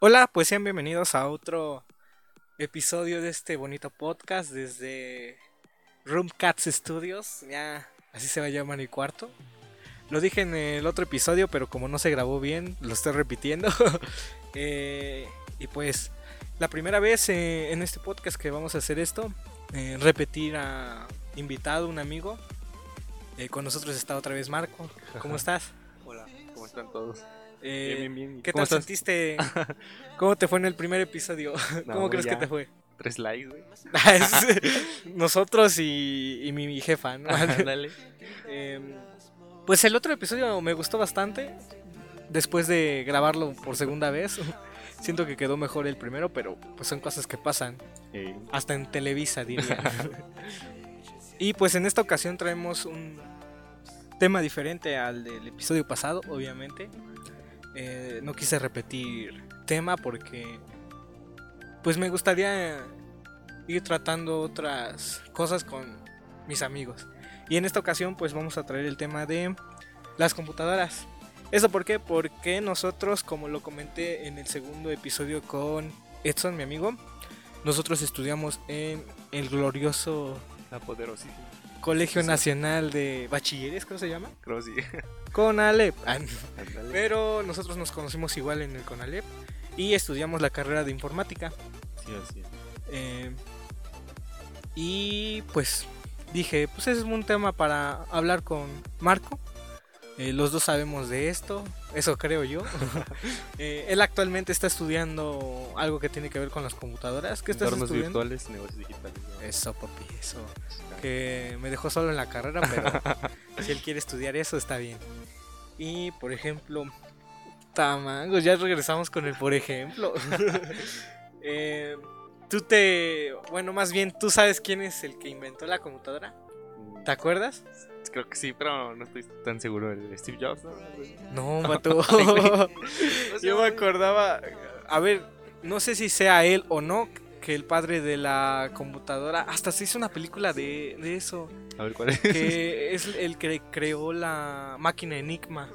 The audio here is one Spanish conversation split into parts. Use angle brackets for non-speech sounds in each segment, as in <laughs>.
Hola, pues sean bienvenidos a otro episodio de este bonito podcast desde Room Cats Studios. Ya así se va a llamar mi cuarto. Lo dije en el otro episodio, pero como no se grabó bien, lo estoy repitiendo. <laughs> Eh, y pues la primera vez eh, en este podcast que vamos a hacer esto, eh, repetir a invitado, un amigo. con nosotros está otra vez Marco. ¿Cómo <laughs> estás? Hola, ¿cómo están todos? Eh, Bien, bien, bien. ¿Qué ¿Cómo tal estás? sentiste? <laughs> ¿Cómo te fue en el primer episodio? <laughs> ¿Cómo crees que te fue? Tres likes, güey. <laughs> Es Nosotros y, y mi jefa, ¿no? Dale. Em, pues el otro episodio me gustó bastante. Después de grabarlo por segunda vez. Siento que quedó mejor el primero, pero pues son cosas que pasan. Eh, Hasta en Televisa, diría. y pues en esta ocasión traemos un tema diferente al del episodio pasado, obviamente. Eh, no quise repetir tema porque pues me gustaría ir tratando otras cosas con mis amigos. Y en esta ocasión pues vamos a traer el tema de las computadoras. ¿Eso por qué? Porque nosotros, como lo comenté en el segundo episodio con Edson, mi amigo, nosotros estudiamos en el glorioso la poderosísima. Colegio Sí. Nacional de Bachilleres, ¿cómo se llama? Creo sí. <laughs> Conalep. Ah. Pero nosotros nos conocimos igual en el Conalep y estudiamos la carrera de informática. Sí, así es. Eh, y pues dije, pues ese es un tema para hablar con Marco. Eh, los dos sabemos de esto, eso creo yo. <laughs> <laughs> Eh, él actualmente está estudiando algo que tiene que ver con las computadoras. ¿Qué estás Entornos estudiando? virtuales, negocios digitales. ¿no? Eso, papi, eso. Que me dejó solo en la carrera, pero <laughs> si él quiere estudiar eso, está bien. Y por ejemplo, Tamangos, ya regresamos con el por ejemplo. <laughs> Eh, tú te. Bueno, más bien, ¿tú sabes quién es el que inventó la computadora? ¿Te acuerdas? Creo que sí, pero no estoy tan seguro. El Steve Jobs, ¿no? No, <laughs> Yo me acordaba. A ver, no sé si sea él o no. Que el padre de la computadora. Hasta se hizo una película de, de eso. A ver, ¿cuál es? Que es el que creó la máquina Enigma.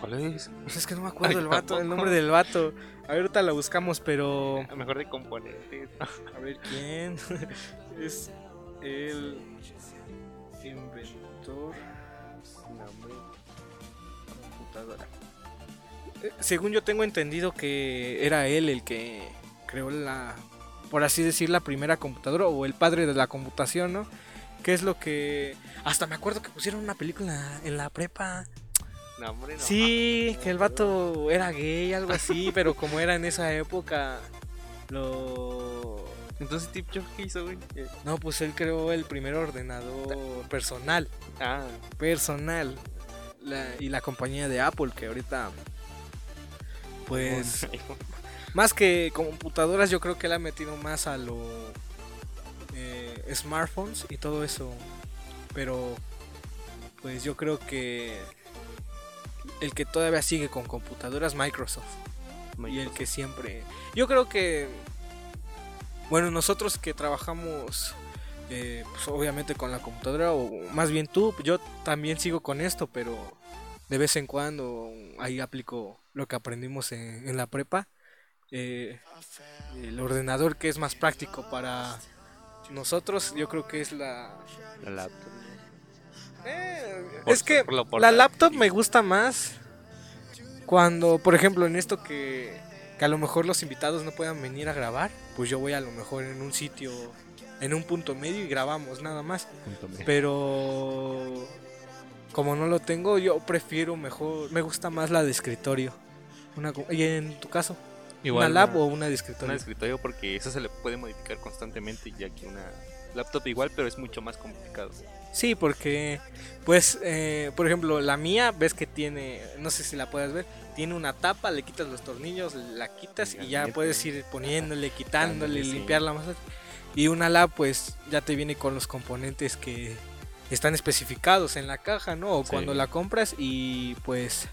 ¿Cuál es? Pues es que no me acuerdo Ay, el vato, el nombre del vato. A ver, ahorita la buscamos, pero. A mejor de componentes. A ver quién. <laughs> es el inventor Nombre. computadora. Eh, Según yo tengo entendido que era él el que creó la, por así decir, la primera computadora o el padre de la computación, ¿no? Que es lo que... Hasta me acuerdo que pusieron una película en la prepa. No. Sí, que el vato era gay, algo así, <laughs> pero como era en esa época, lo... Entonces, Steve Jobs, ¿qué hizo, güey? No, pues él creó el primer ordenador personal. Ah, personal la- y la compañía de Apple que ahorita pues más que computadoras yo creo que le ha metido más a lo eh, smartphones y todo eso. Pero pues yo creo que el que todavía sigue con computadoras Microsoft. Y el que siempre. Yo creo que bueno nosotros que trabajamos eh, pues obviamente con la computadora o más bien tú yo también sigo con esto pero de vez en cuando ahí aplico lo que aprendimos en, en la prepa Eh, el ordenador que es más práctico para nosotros yo creo que es la La laptop. eh, Por- es que por la laptop me gusta más cuando, por ejemplo, en esto que, que a lo mejor los invitados no puedan venir a grabar, pues yo voy a lo mejor en un sitio, en un punto medio y grabamos nada más. Pero como no lo tengo, yo prefiero mejor, me gusta más la de escritorio. Una, ¿Y en tu caso? ¿Una lab o una de Una escritorio? de escritorio porque eso se le puede modificar constantemente ya que una laptop igual pero es mucho más complicado Sí, porque, pues, eh, por ejemplo, la mía, ves que tiene, no sé si la puedes ver, tiene una tapa, le quitas los tornillos, la quitas y ya Gabinete. puedes ir poniéndole, quitándole, sí. limpiarla más. Y una lab, pues, ya te viene con los componentes que están especificados en la caja, ¿no? O Sí. cuando la compras y, pues,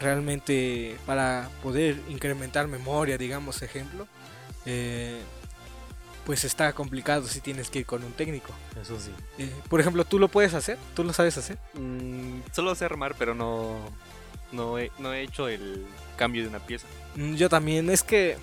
realmente para poder incrementar memoria, digamos, ejemplo, eh, pues está complicado si tienes que ir con un técnico. eso sí Eh, por ejemplo, ¿tú lo puedes hacer? ¿Tú lo sabes hacer? solo sé armar pero no no he, no he hecho el cambio de una pieza. Mm, Yo también, es que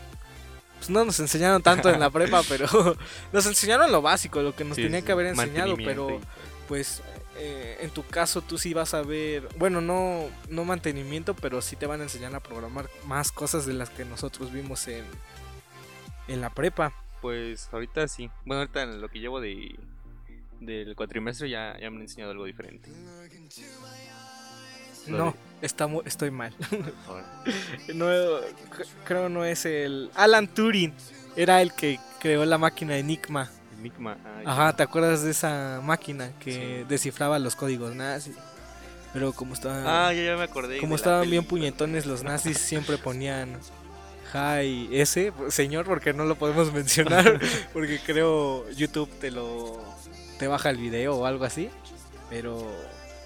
pues, no nos enseñaron tanto en la <laughs> prepa, pero <laughs> nos enseñaron lo básico, lo que nos Sí, tenía sí, que haber enseñado, pero pues eh, en tu caso tú sí vas a ver, bueno, no, no mantenimiento, pero sí te van a enseñar a programar más cosas de las que nosotros vimos en, en la prepa. Pues ahorita sí. Bueno, ahorita en lo que llevo de del cuatrimestre ya, ya me han enseñado algo diferente. No, está estoy mal. <laughs> <laughs> No, creo no es el... Alan Turing era el que creó la máquina Enigma. Enigma. ah. Ajá, ¿te acuerdas de esa máquina que Sí. descifraba los códigos nazis? Pero como estaban, Ah, ya, ya me acordé. como estaban bien puñetones los nazis, siempre ponían Hi ese señor porque no lo podemos mencionar <laughs> porque creo YouTube te lo te baja el video o algo así, pero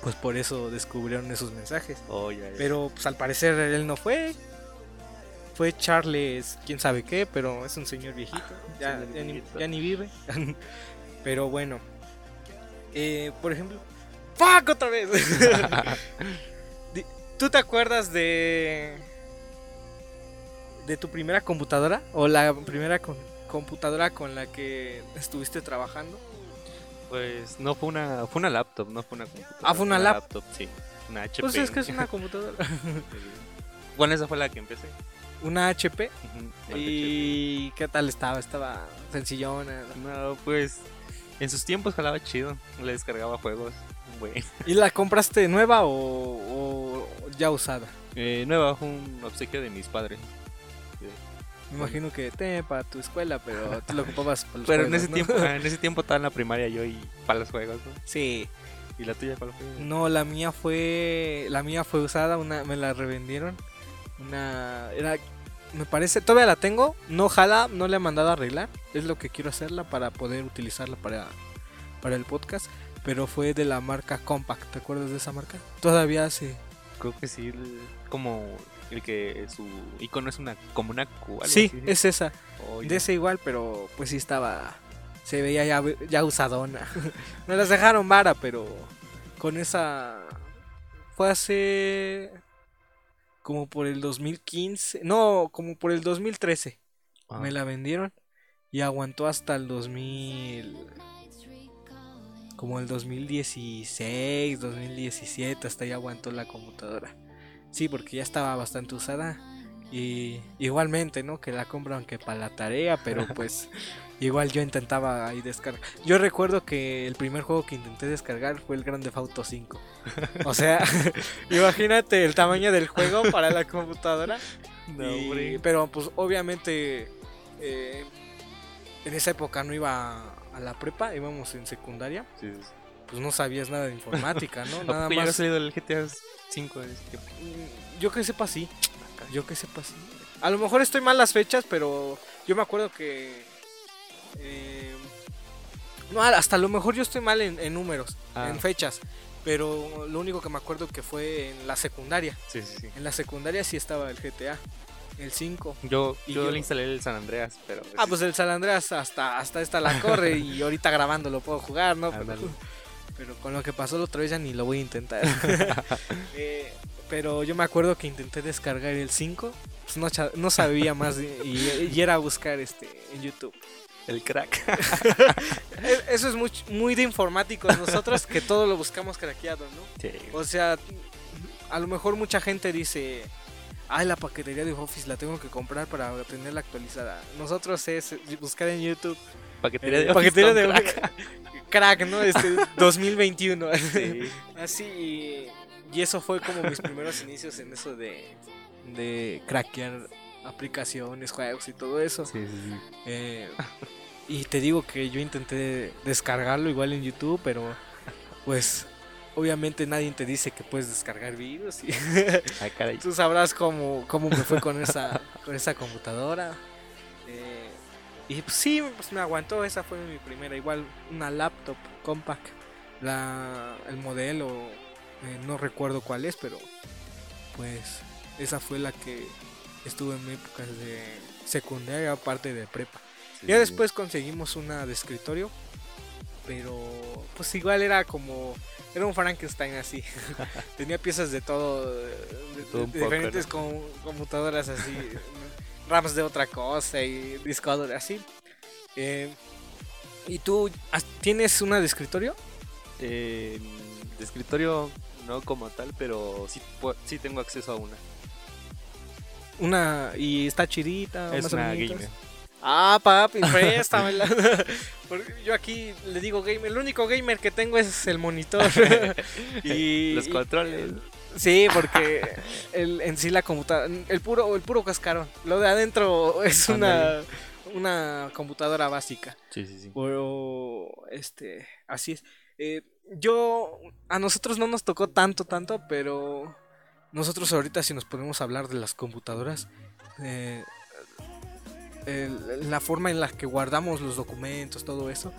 pues por eso descubrieron esos mensajes. Oh, ya, ya. Pero pues al parecer él no fue. Fue Charles, quién sabe qué, pero es un señor viejito. Ya, Señor ya ni, ya ni vive. <laughs> pero bueno. Eh, por ejemplo. ¡Fuck otra vez! <laughs> ¿Tú te acuerdas de. de tu primera computadora? ¿O la primera con- computadora con la que estuviste trabajando? Pues no fue una, fue una laptop, no fue una computadora. Ah, fue una lap- laptop, sí. Una HP. Pues es que es una <laughs> computadora. bueno, esa fue la que empecé. Una HP. ¿Y qué tal estaba? Estaba sencillona. No, pues en sus tiempos jalaba chido. Le descargaba juegos. Bueno. ¿Y la compraste nueva o, o ya usada? Eh, nueva, fue un obsequio de mis padres. Me imagino que te para tu escuela, pero tú lo ocupabas para los Pero en juegos, ese ¿no? tiempo, ah, en ese <laughs> tiempo estaba en la primaria yo y para los juegos, ¿no? Sí. ¿Y la tuya cuál fue? No, la mía fue la mía fue usada, una me la revendieron. Una era me parece todavía la tengo, no jala, no le he mandado a arreglar. Es lo que quiero hacerla para poder utilizarla para para el podcast, pero fue de la marca Compact, ¿te acuerdas de esa marca? Todavía hace Creo que sí, el- como el que su icono es una como una Q, Sí, así. es esa. Oh. De ese igual, pero pues sí estaba. Se veía ya, ya usadona. <laughs> Me las dejaron vara, pero con esa. Fue hace. Como por el 2015. No, como por el 2013. Ah, Me la vendieron. Y aguantó hasta el 2000. Como el 2016, 2017. Hasta ahí aguantó la computadora. Sí, porque ya estaba bastante usada. Y igualmente, ¿no? Que la compro aunque para la tarea, pero <laughs> pues igual yo intentaba ahí descargar. Yo recuerdo que el primer juego que intenté descargar fue el Grand Theft Auto 5. <laughs> O sea, <laughs> imagínate el tamaño del juego para la computadora. no, Y- pero pues obviamente eh, en esa época no iba a la prepa, íbamos en secundaria. Sí, sí. Pues no sabías nada de informática, ¿no? <laughs> ¿A Nada ya había más. salido el GTA 5 en ese tiempo? Mm, Yo que sepa sí. Yo que sepa sí. A lo mejor estoy mal las fechas, pero yo me acuerdo que. Eh, no, hasta a lo mejor yo estoy mal en, en números, Ah. en fechas. Pero lo único que me acuerdo que fue en la secundaria. Sí, sí, sí. En la secundaria sí estaba el GTA, el 5. Yo, Y yo, yo- le instalé el San Andreas, pero... Ah, pues el San Andreas hasta, hasta esta la corre y ahorita grabando lo puedo jugar, ¿no? Pero, con lo que pasó la otra vez ya ni lo voy a intentar. <laughs> Eh, pero yo me acuerdo que intenté descargar el 5, pues no, no sabía más y, y- y era buscar este en YouTube. El crack. <laughs> Eso es muy, muy de informáticos nosotros que todo lo buscamos craqueado, ¿no? Sí. O sea, a lo mejor mucha gente dice, ay, la paquetería de Office la tengo que comprar para tenerla actualizada. Nosotros es buscar en YouTube Paquetería eh, de Office paquetería de crack. crack, ¿no? Este <laughs> 2021. Sí. <laughs> Así, y, y eso fue como mis primeros inicios en eso de, de craquear aplicaciones, juegos y todo eso. Sí, sí, sí. Eh, y te digo que yo intenté descargarlo igual en YouTube, pero pues obviamente nadie te dice que puedes descargar virus. Y <laughs> Ay, tú sabrás cómo, cómo me fue con esa, con esa computadora. Eh, y pues sí, pues me aguantó, esa fue mi primera, igual una laptop compact. La, el modelo, eh, no recuerdo cuál es, pero pues esa fue la que estuve en mi época de secundaria, aparte de prepa. Sí, Ya después conseguimos una de escritorio. pero pues igual era como era un Frankenstein así. <laughs> Tenía piezas de todo, de, poco, diferentes com- computadoras así, RAMs de otra cosa y disco duro así. Eh, ¿Y tú tienes una de escritorio? Eh, de escritorio no como tal, pero sí, sí tengo acceso a una. Una y está chidita, Es más una gamer. Ah, papi, <laughs> préstamela. <laughs> Porque yo aquí le digo gamer. El único gamer que tengo es el monitor. <laughs> y Los controles. Sí, porque el, en sí la computadora, el puro, el puro cascarón. Lo de adentro es una, una computadora básica. Sí, sí, sí. Pero, este, así es. Eh, yo, a nosotros no nos tocó tanto, tanto, pero nosotros ahorita si nos podemos hablar de las computadoras, eh, el- la forma en la que guardamos los documentos, todo eso,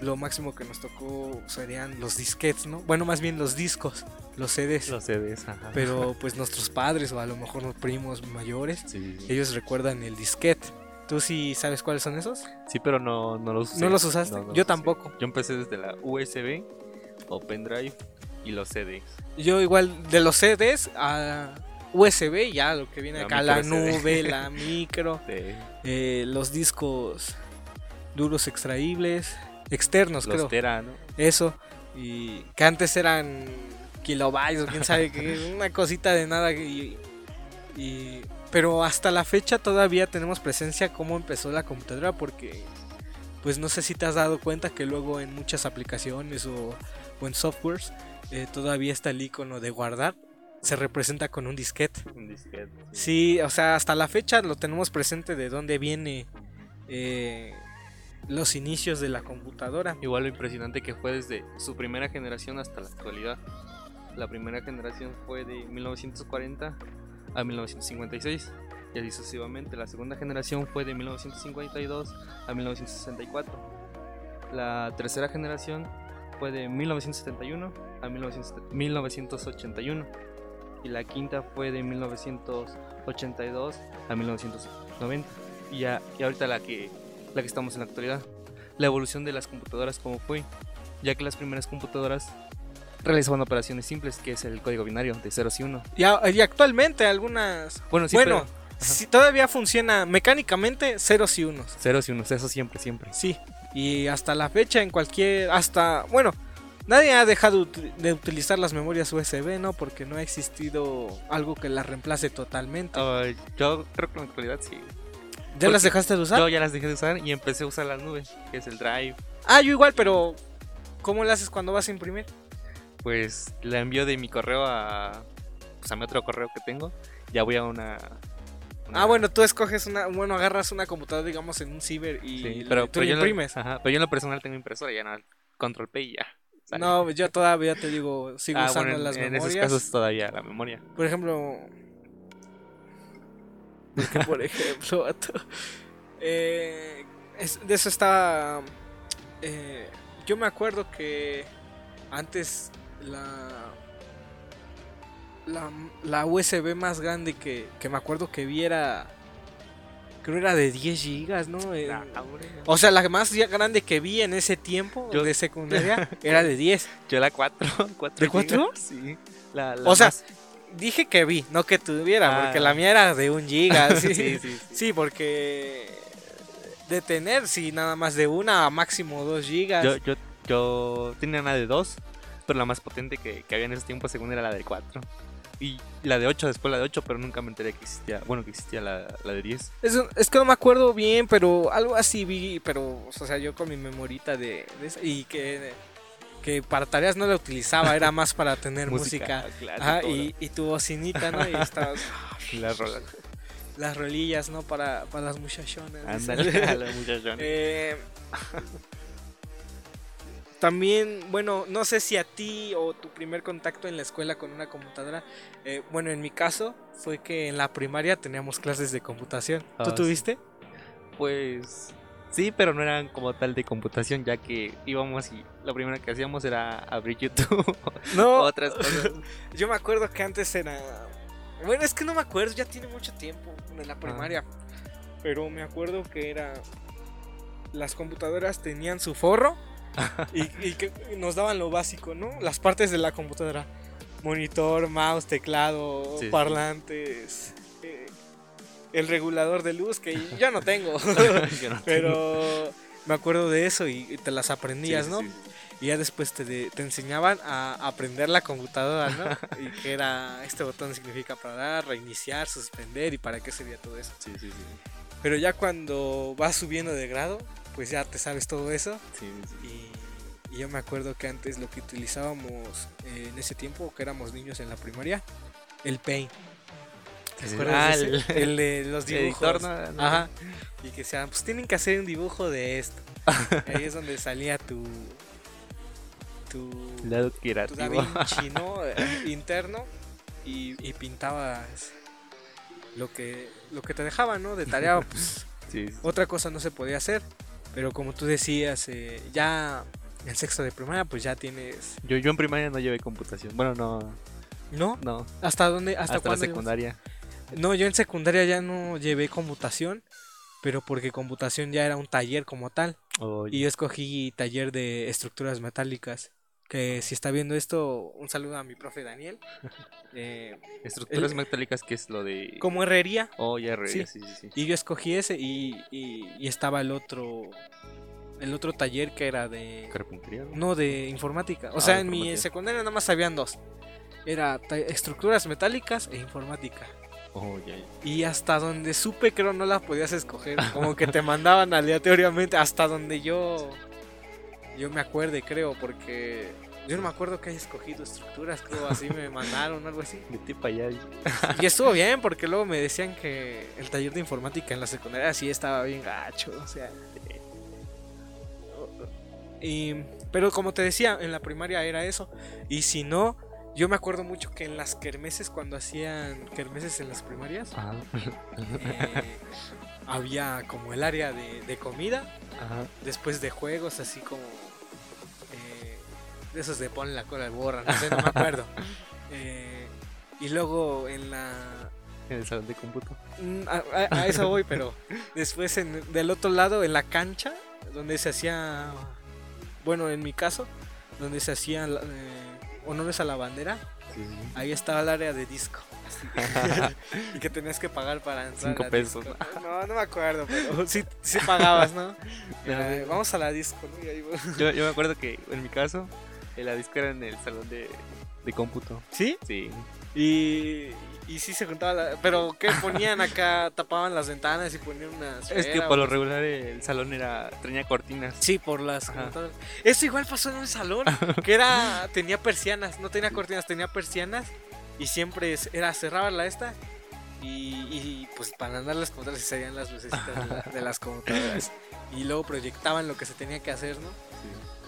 lo máximo que nos tocó serían los disquetes, ¿no? Bueno, más bien los discos, los CDs. Los CDs, ajá. Pero pues nuestros padres o a lo mejor los primos mayores, Sí, ellos recuerdan el disquete. ¿Tú sí sabes cuáles son esos? Sí, pero no, no los usé. ¿No los usaste? No, no Yo los usé. tampoco. Yo empecé desde la USB o pendrive y los CDs. Yo igual de los CDs a USB, ya lo que viene La acá, la nube, <laughs> la micro, eh, los discos duros extraíbles, externos los creo, Tera, ¿no? eso, y que antes eran kilobytes o quién sabe <laughs> una cosita de nada y, y- pero hasta la fecha todavía tenemos presencia cómo empezó la computadora porque pues no sé si te has dado cuenta que luego en muchas aplicaciones o, o en softwares eh, todavía está el icono de guardar se representa con un disquete Un disquete. Sí, o sea, hasta la fecha lo tenemos presente de dónde viene eh, los inicios de la computadora. Igual lo impresionante que fue desde su primera generación hasta la actualidad. La primera generación fue de 1940 a 1956 y así sucesivamente. La segunda generación fue de 1952 a 1964. La tercera generación fue de 1971 a 1970 1981 y la quinta fue de 1982 a 1990 y ya y ahorita la que la que estamos en la actualidad la evolución de las computadoras como fue, ya que las primeras computadoras realizaban operaciones simples, que es el código binario de ceros y uno. Y, a- y actualmente algunas... Bueno, sí, bueno, pero si todavía funciona mecánicamente ceros y unos. ceros y unos, eso siempre, siempre. Sí, y hasta la fecha en cualquier... Hasta... Bueno, nadie ha dejado de utilizar las memorias USB, ¿no? Porque no ha existido algo que las reemplace totalmente. Yo creo que en la actualidad sí. ¿Ya las dejaste de usar? Yo ya las dejé de usar y empecé a usar la nube, que es el Drive. Ah, yo igual, pero... ¿Cómo lo haces cuando vas a imprimir? Pues la envío de mi correo a, pues, a mi otro correo que tengo. Ya voy a una... una- Ah, bueno, tú escoges una, bueno, agarras una computadora, digamos, en un ciber y Sí, pero, tú pero la lo- imprimes. ajá, pero yo en lo personal tengo impresora, ya no, control P y ya. No, yo todavía te digo, sigo Ah, usando bueno, en, las en memorias. esos casos todavía la memoria. Por ejemplo, <laughs> porque, por ejemplo, eh, es- de eso estaba. eh, yo me acuerdo que antes la la, la USB más grande que, que me acuerdo que vi era creo era de 10 gigas, ¿no? Eh, Ah, o sea, la más grande que vi en ese tiempo Yo- de secundaria <laughs> era de 10. Yo la 4. <laughs> ¿De cuatro? Sí. La, la O sea, Dije que vi, no que tuviera, Ah. porque la mía era de un giga. <laughs> Sí, sí, sí, sí. Porque de tener, sí, nada más de una a máximo dos gigas. Yo, yo, yo tenía una de 2, pero la más potente que, que había en ese tiempo según era la de 4. Y la de 8, después la de 8, pero nunca me enteré que existía, bueno, que existía la, la de 10. Es, es que no me acuerdo bien, pero algo así vi, pero, o sea, yo con mi memorita de, de esa- y que, que para tareas no la utilizaba, era más para tener <laughs> música. claro, Ajá, todo. y, y tu bocinita, ¿no? Y estabas <laughs> las rolas. las rolillas, ¿no? Para, para las muchachonas. Ándale, <laughs> a la muchachona. Eh, también, bueno, no sé si a ti o tu primer contacto en la escuela con una computadora, eh, bueno, en mi caso fue que en la primaria teníamos clases de computación. ¿Tú Ah, sí. tuviste? Pues sí, pero no eran como tal de computación, ya que íbamos y lo primero que hacíamos era abrir YouTube. <laughs> No, Otras cosas. <laughs> yo me acuerdo que antes era... Bueno, es que no me acuerdo, ya tiene mucho tiempo en Ah. la primaria. Pero me acuerdo que era... Las computadoras tenían su forro y, y que nos daban lo básico, ¿no? Las partes de la computadora. Monitor, mouse, teclado, Sí, sí. parlantes, eh, el regulador de luz que <laughs> yo no tengo. <laughs> Yo no Pero me acuerdo de eso y te las aprendías, Sí, ¿no? Y ya después te, te enseñaban a aprender la computadora, ¿no? y que era, este botón significa parar, reiniciar, suspender y para qué sería todo eso. Sí, sí, sí. Pero ya cuando vas subiendo de grado, pues ya te sabes todo eso. Sí, sí. Y, y yo me acuerdo que antes lo que utilizábamos eh, en ese tiempo, que éramos niños en la primaria, el Paint. ¿Te Sí, sí. acuerdas Ah, de ese? el de los dibujos. editor, ¿no? No. Ajá. Y que sean, pues tienen que hacer un dibujo de esto. <laughs> Ahí es donde salía tu. Tu. Lado tu creativo. Da Vinci, ¿no? <laughs> Interno. Y, y pintabas lo que, lo que te dejaba, ¿no? De tarea, pues <laughs> Sí, sí. otra cosa no se podía hacer. Pero como tú decías, eh, ya en sexto de primaria, pues ya tienes. Yo, yo en primaria no llevé computación. Bueno, no, ¿No? no. ¿Hasta dónde? ¿Hasta, Hasta, la secundaria. No, yo en secundaria ya no llevé computación. Pero porque computación ya era un taller como tal. Y yo escogí taller de estructuras metálicas. Que si está viendo esto, un saludo a mi profe Daniel. <laughs> Eh, estructuras el- metálicas, que es lo de. como herrería. Oh, ya reí, Sí. sí, sí, sí. Y yo escogí ese y, y- y estaba el otro. El otro taller que era de. Carpintería. ¿no? No, de informática. O Ah, sea, en mi secundaria nada más habían dos. Era estructuras metálicas e informática. Oh, ya. Y hasta donde supe creo no la podías escoger. Como que te mandaban <laughs> aleatoriamente hasta donde yo... Yo me acuerde creo porque... Yo no me acuerdo que haya escogido estructuras, creo así me <laughs> mandaron algo así. Vete para allá. Y estuvo bien porque luego me decían que el taller de informática en la secundaria sí estaba bien gacho, o sea. Y, pero como te decía, en la primaria era eso. Y si no, yo me acuerdo mucho que en las kermeses, cuando hacían kermeses en las primarias, Ajá. eh, había como el área de, de comida, Ajá. después de juegos, así como eh, de esos de pon la cola al borra, no sé, no me acuerdo. <laughs> Eh, y luego en la En el salón de cómputo. Mm, A, a- a eso voy, pero <laughs> después en- del otro lado, en la cancha, donde se hacía, bueno, en mi caso, donde se hacían eh, honores a la bandera, Sí, ahí estaba el área de disco. <laughs> y que tenías que pagar para entrar. Cinco a pesos, disco. No, no me acuerdo, pero <laughs> sí, sí pagabas, ¿no? Era no. vamos a la disco, ¿no? Y ahí. Yo, yo me acuerdo que en mi caso, eh, la disco era en el salón de, de cómputo. ¿Sí? Sí. Y, y sí se juntaba, la- pero ¿qué <laughs> ponían acá? Tapaban las ventanas y ponían unas... Es que por lo regular el salón era tenía cortinas. Sí, por las. Eso igual pasó en un salón <laughs> que era tenía persianas, no tenía cortinas, tenía persianas y siempre era cerraba la esta y, y, pues para andar las computadoras se salían las lucecitas de, la- de las computadoras <laughs> y luego proyectaban lo que se tenía que hacer, ¿no?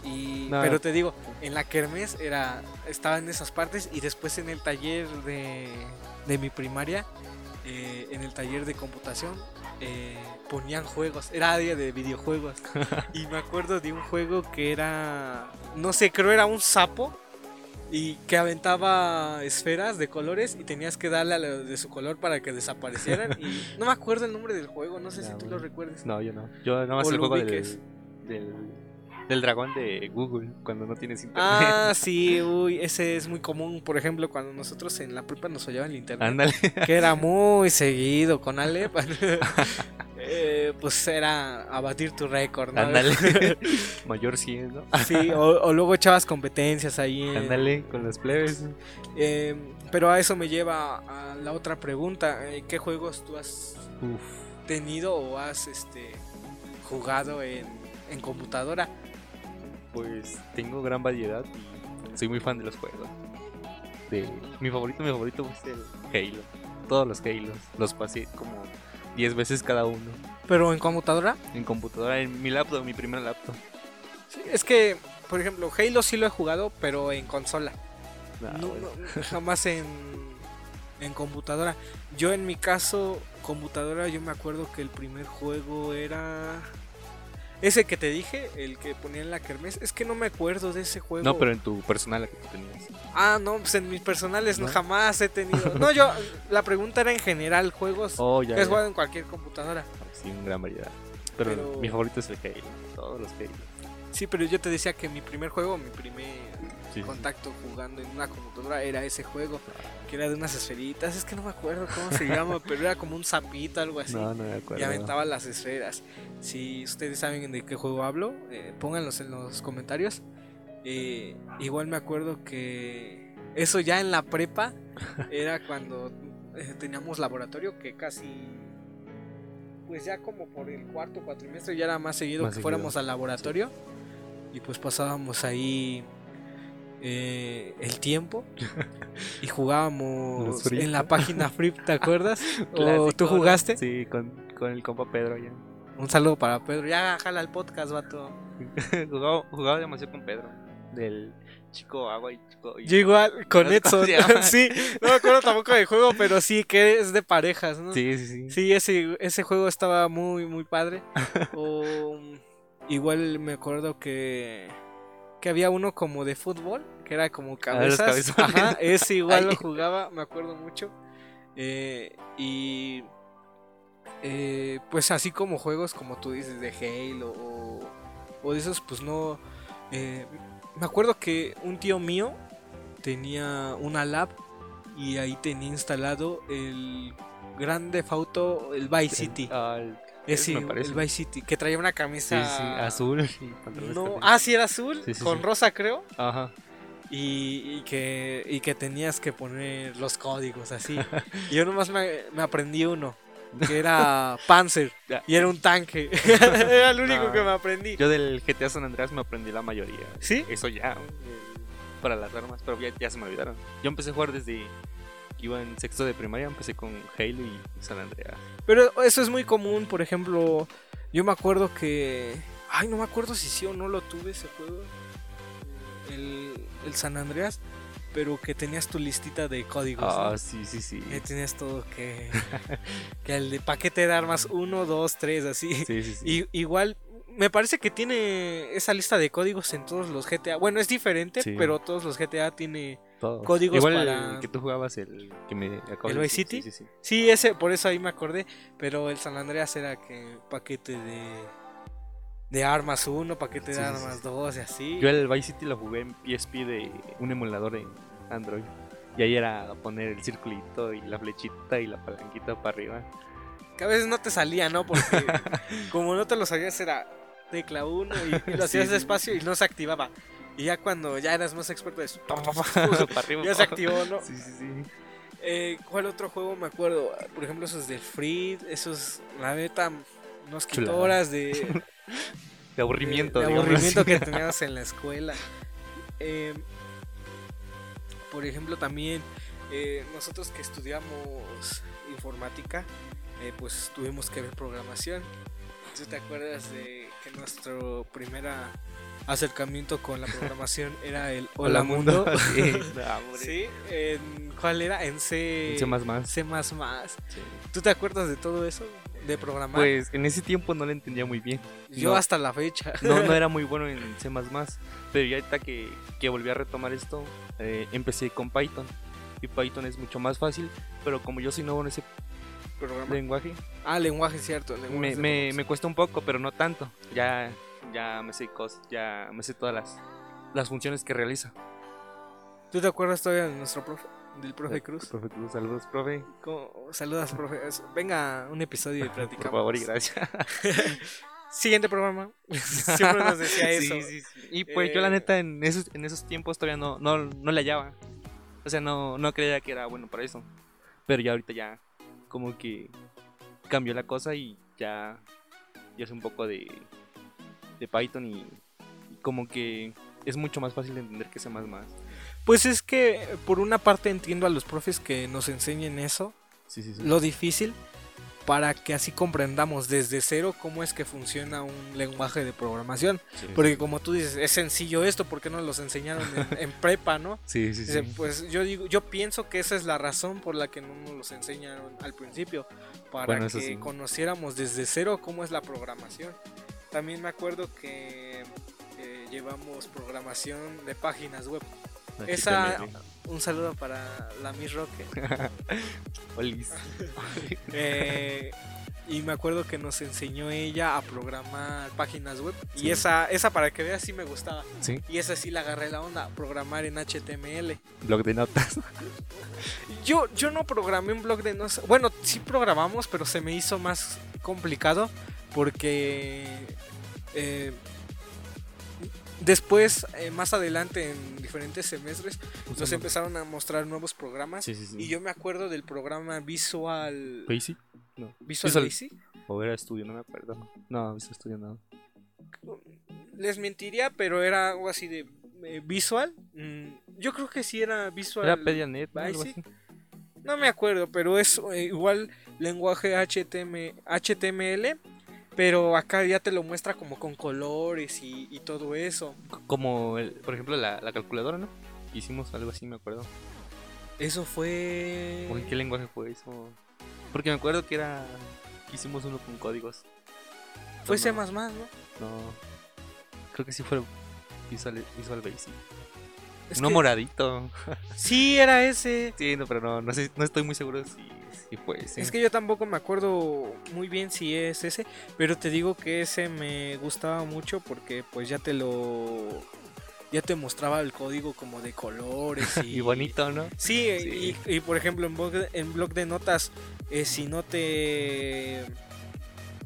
Y No. pero te digo, en la kermés era estaba en esas partes y después en el taller de, de mi primaria eh, en el taller de computación eh, ponían juegos, era área de videojuegos. <laughs> y me acuerdo de un juego que era, no sé, creo era un sapo y que aventaba esferas de colores y tenías que darle a lo de su color para que desaparecieran. y <laughs> no me acuerdo el nombre del juego, no sé si tú bueno. lo recuerdes. No, yo no. Yo nada más O el lo juego ubiques. del, del, del dragón de Google cuando no tienes internet. Ah, <laughs> sí, uy, ese es muy común, por ejemplo, cuando nosotros en la prepa nos ollaban el internet. Ándale. <laughs> que era muy seguido con Alep. <laughs> eh, pues era abatir tu récord, ¿no? Ándale. Mayor 100, ¿no? Sí, o, o luego echabas competencias ahí. en- Ándale con los plebes. eh, pero a eso me lleva a la otra pregunta. eh, ¿Qué juegos tú has Uf. tenido o has este jugado en, en computadora? Pues tengo gran variedad y soy muy fan de los juegos. De, mi favorito, mi favorito es el Halo. Todos los Halos. Los pasé como 10 veces cada uno. Pero en computadora. En computadora, en mi laptop, mi primer laptop. Sí, es que, por ejemplo, Halo sí lo he jugado, pero en consola. Ah, No, bueno. no, jamás en, en computadora. Yo en mi caso, computadora, yo me acuerdo que el primer juego era... Ese que te dije, el que ponía en la kermés. Es que no me acuerdo de ese juego. No, pero en tu personal que tú tenías. Ah, no, pues en mis personales no, jamás he tenido... <laughs> No, yo... La pregunta era en general, juegos Oh, ya. que has jugado en cualquier computadora. Sí, una gran variedad. Pero, Pero- mi favorito es el Halo. Todos los Halo. Sí, pero yo te decía que mi primer juego, mi primer Sí, contacto jugando en una computadora era ese juego, que era de unas esferitas, es que no me acuerdo cómo se llama, <laughs> pero era como un sapito, algo así. No, no me acuerdo. y aventaba las esferas. Si ustedes saben de qué juego hablo, eh, pónganlos en los comentarios. Eh, igual me acuerdo que eso ya en la prepa <laughs> era cuando eh, teníamos laboratorio que casi pues ya como por el cuarto cuatrimestre ya era más seguido Más que seguido, fuéramos al laboratorio y pues pasábamos ahí eh, el tiempo <laughs> y jugábamos en la página Free, ¿te acuerdas? <laughs> ¿O tú jugaste? Sí, con, con el compa Pedro ya. Un saludo para Pedro. Ya jala el podcast, vato. <laughs> jugaba, jugaba demasiado con Pedro. Del chico agua y chico. y- Yo igual con ¿No sé cómo Edson. sí, no me acuerdo tampoco del juego, pero sí que es de parejas, ¿no? Sí, sí, sí. Sí, ese, ese juego estaba muy, muy padre. O, igual me acuerdo que, que había uno como de fútbol, que era como los cabezas. Ajá, ese <laughs> igual lo jugaba, me acuerdo mucho. Eh, y eh, pues así como juegos como tú dices de Halo o, o de esos, pues no... eh, me acuerdo que un tío mío tenía una lab y ahí tenía instalado el Grande Auto, el Vice City. Ah, el- Me parece. el Vice City, que traía una camisa sí, azul. y No, ah, sí, era azul, con rosa creo. Ajá. Y, y que, y que tenías que poner los códigos así. <laughs> y yo nomás me, me aprendí uno, <laughs> que era Panzer. Y era un tanque. <laughs> era el único No. que me aprendí. Yo del GTA San Andreas me aprendí la mayoría. ¿Sí? Eso ya. eh, Para las armas, pero ya, ya se me olvidaron. Yo empecé a jugar desde iba en sexto de primaria. Empecé con Halo y San Andreas. Pero eso es muy común, por ejemplo, yo me acuerdo que... Ay, no me acuerdo si sí o no lo tuve ese juego. El, el San Andreas, pero que tenías tu listita de códigos. ¿no? Ah, sí, sí, sí. Ahí tenías todo que... <laughs> que el de paquete de armas 1, 2, 3, así. Sí, sí, sí. Y, igual, me parece que tiene esa lista de códigos en todos los GTA. Bueno, es diferente, Sí. pero todos los GTA tiene... Todos. códigos Igual para- el que tú jugabas, el que me acabo ¿El Vice City? Sí, sí, sí. Sí, ese, por eso ahí me acordé. Pero el San Andreas era que paquete de... De armas 1, paquete de Sí, sí, sí, armas sí. 2 y así. Yo el Vice City lo jugué en PSP de un emulador en Android. Y ahí era poner el circulito y la flechita y la palanquita para arriba. Que a veces no te salía, ¿no? Porque <laughs> como no te lo sabías era tecla 1 y, y lo hacías sí. despacio y no se activaba. Y ya cuando ya eras más experto es... <laughs> para arriba. ya se activó, ¿no? Sí, sí, sí. Eh, ¿Cuál otro juego me acuerdo? Por ejemplo, esos del Free, esos, la neta, nos quitó horas de, <laughs> De aburrimiento, de, de aburrimiento que <laughs> teníamos en la escuela. Eh, por ejemplo, también eh, nosotros que estudiamos informática, eh, pues tuvimos que ver programación. ¿Tú te acuerdas de que nuestro primer acercamiento con la programación <laughs> era el Hola, Mundo? <laughs> sí, <laughs> no, hombre. Sí, en- ¿cuál era? En C. En C++. C++. Sí. ¿Tú te acuerdas de todo eso? De programar. Pues en ese tiempo no lo entendía muy bien. Yo no. hasta la fecha. No, no era muy bueno en C++, pero ya ahorita que, que volví a retomar esto, eh, empecé con Python. Y Python es mucho más fácil, pero como yo soy nuevo en ese Programa. lenguaje, Ah, lenguaje, cierto. lenguaje me, me, me cuesta un poco, pero no tanto. Ya, ya me sé cosas, ya me sé todas las, las funciones que realiza. ¿Tú te acuerdas todavía de nuestro profe? Del profe Cruz. Profe Cruz, saludos, profe. ¿Cómo- Saludas, profe. Venga, un episodio y <laughs> platicamos. Por favor y gracias. <laughs> Siguiente programa. <laughs> Siempre nos decía eso. Sí, sí, sí. Y pues yo la Eh, neta en esos, en esos tiempos todavía no, no, no le hallaba. O sea, no, no creía que era bueno para eso. Pero ya ahorita ya como que cambió la cosa y ya, ya es un poco de, de Python y, y como que es mucho más fácil de entender que sea más más. Pues es que por una parte entiendo a los profes que nos enseñen eso, Sí, sí, sí. lo difícil, para que así comprendamos desde cero cómo es que funciona un lenguaje de programación. Porque como tú dices, es sencillo esto, ¿por qué no los enseñaron en, <laughs> en prepa, no? sí, sí, sí. Pues yo digo, yo pienso que esa es la razón por la que no nos los enseñaron al principio, para Bueno, que conociéramos desde cero cómo es la programación. También me acuerdo que eh, llevamos programación de páginas web. esa- HTML. Un saludo para la Miss Roque. <laughs> Olis. <laughs> Eh, y me acuerdo que nos enseñó ella a programar páginas web. Sí. Y esa, esa para que veas sí me gustaba. Sí, Y esa sí la agarré la onda, programar en HTML. blog de notas. <laughs> Yo, yo no programé un blog de notas. Bueno, sí programamos, pero se me hizo más complicado porque eh, después, eh, más adelante en diferentes semestres, nos empezaron a mostrar nuevos programas. Sí, sí, sí. Y yo me acuerdo del programa Visual Basic. No. Visual, Visual- Basic. O era estudio, no me acuerdo. No, Visual Studio no. Les mentiría, pero era algo así de eh, Visual. Mm, yo creo que sí era Visual. Era Pedianet, Basic. No me acuerdo, pero es igual lenguaje HTM, HTML, pero acá ya te lo muestra como con colores y, y todo eso. Como, el- por ejemplo, la, la calculadora, ¿no? Hicimos algo así, me acuerdo. Eso fue... ¿O en qué lenguaje fue eso? Porque me acuerdo que era. Hicimos uno con códigos. Fue No, C++, no, ¿no? No. Creo que sí fue Visual, Visual Basic. Es Uno que- moradito. Sí, era ese. Sí, no, pero no, no, sé, no estoy muy seguro si, ese. Es que yo tampoco me acuerdo muy bien si es ese, pero te digo que ese me gustaba mucho porque pues ya te lo... Ya te mostraba el código como de colores <laughs> y, Y bonito, ¿no? Sí, Sí. Y, y, por ejemplo en blog, de- en blog de notas, eh, si no te...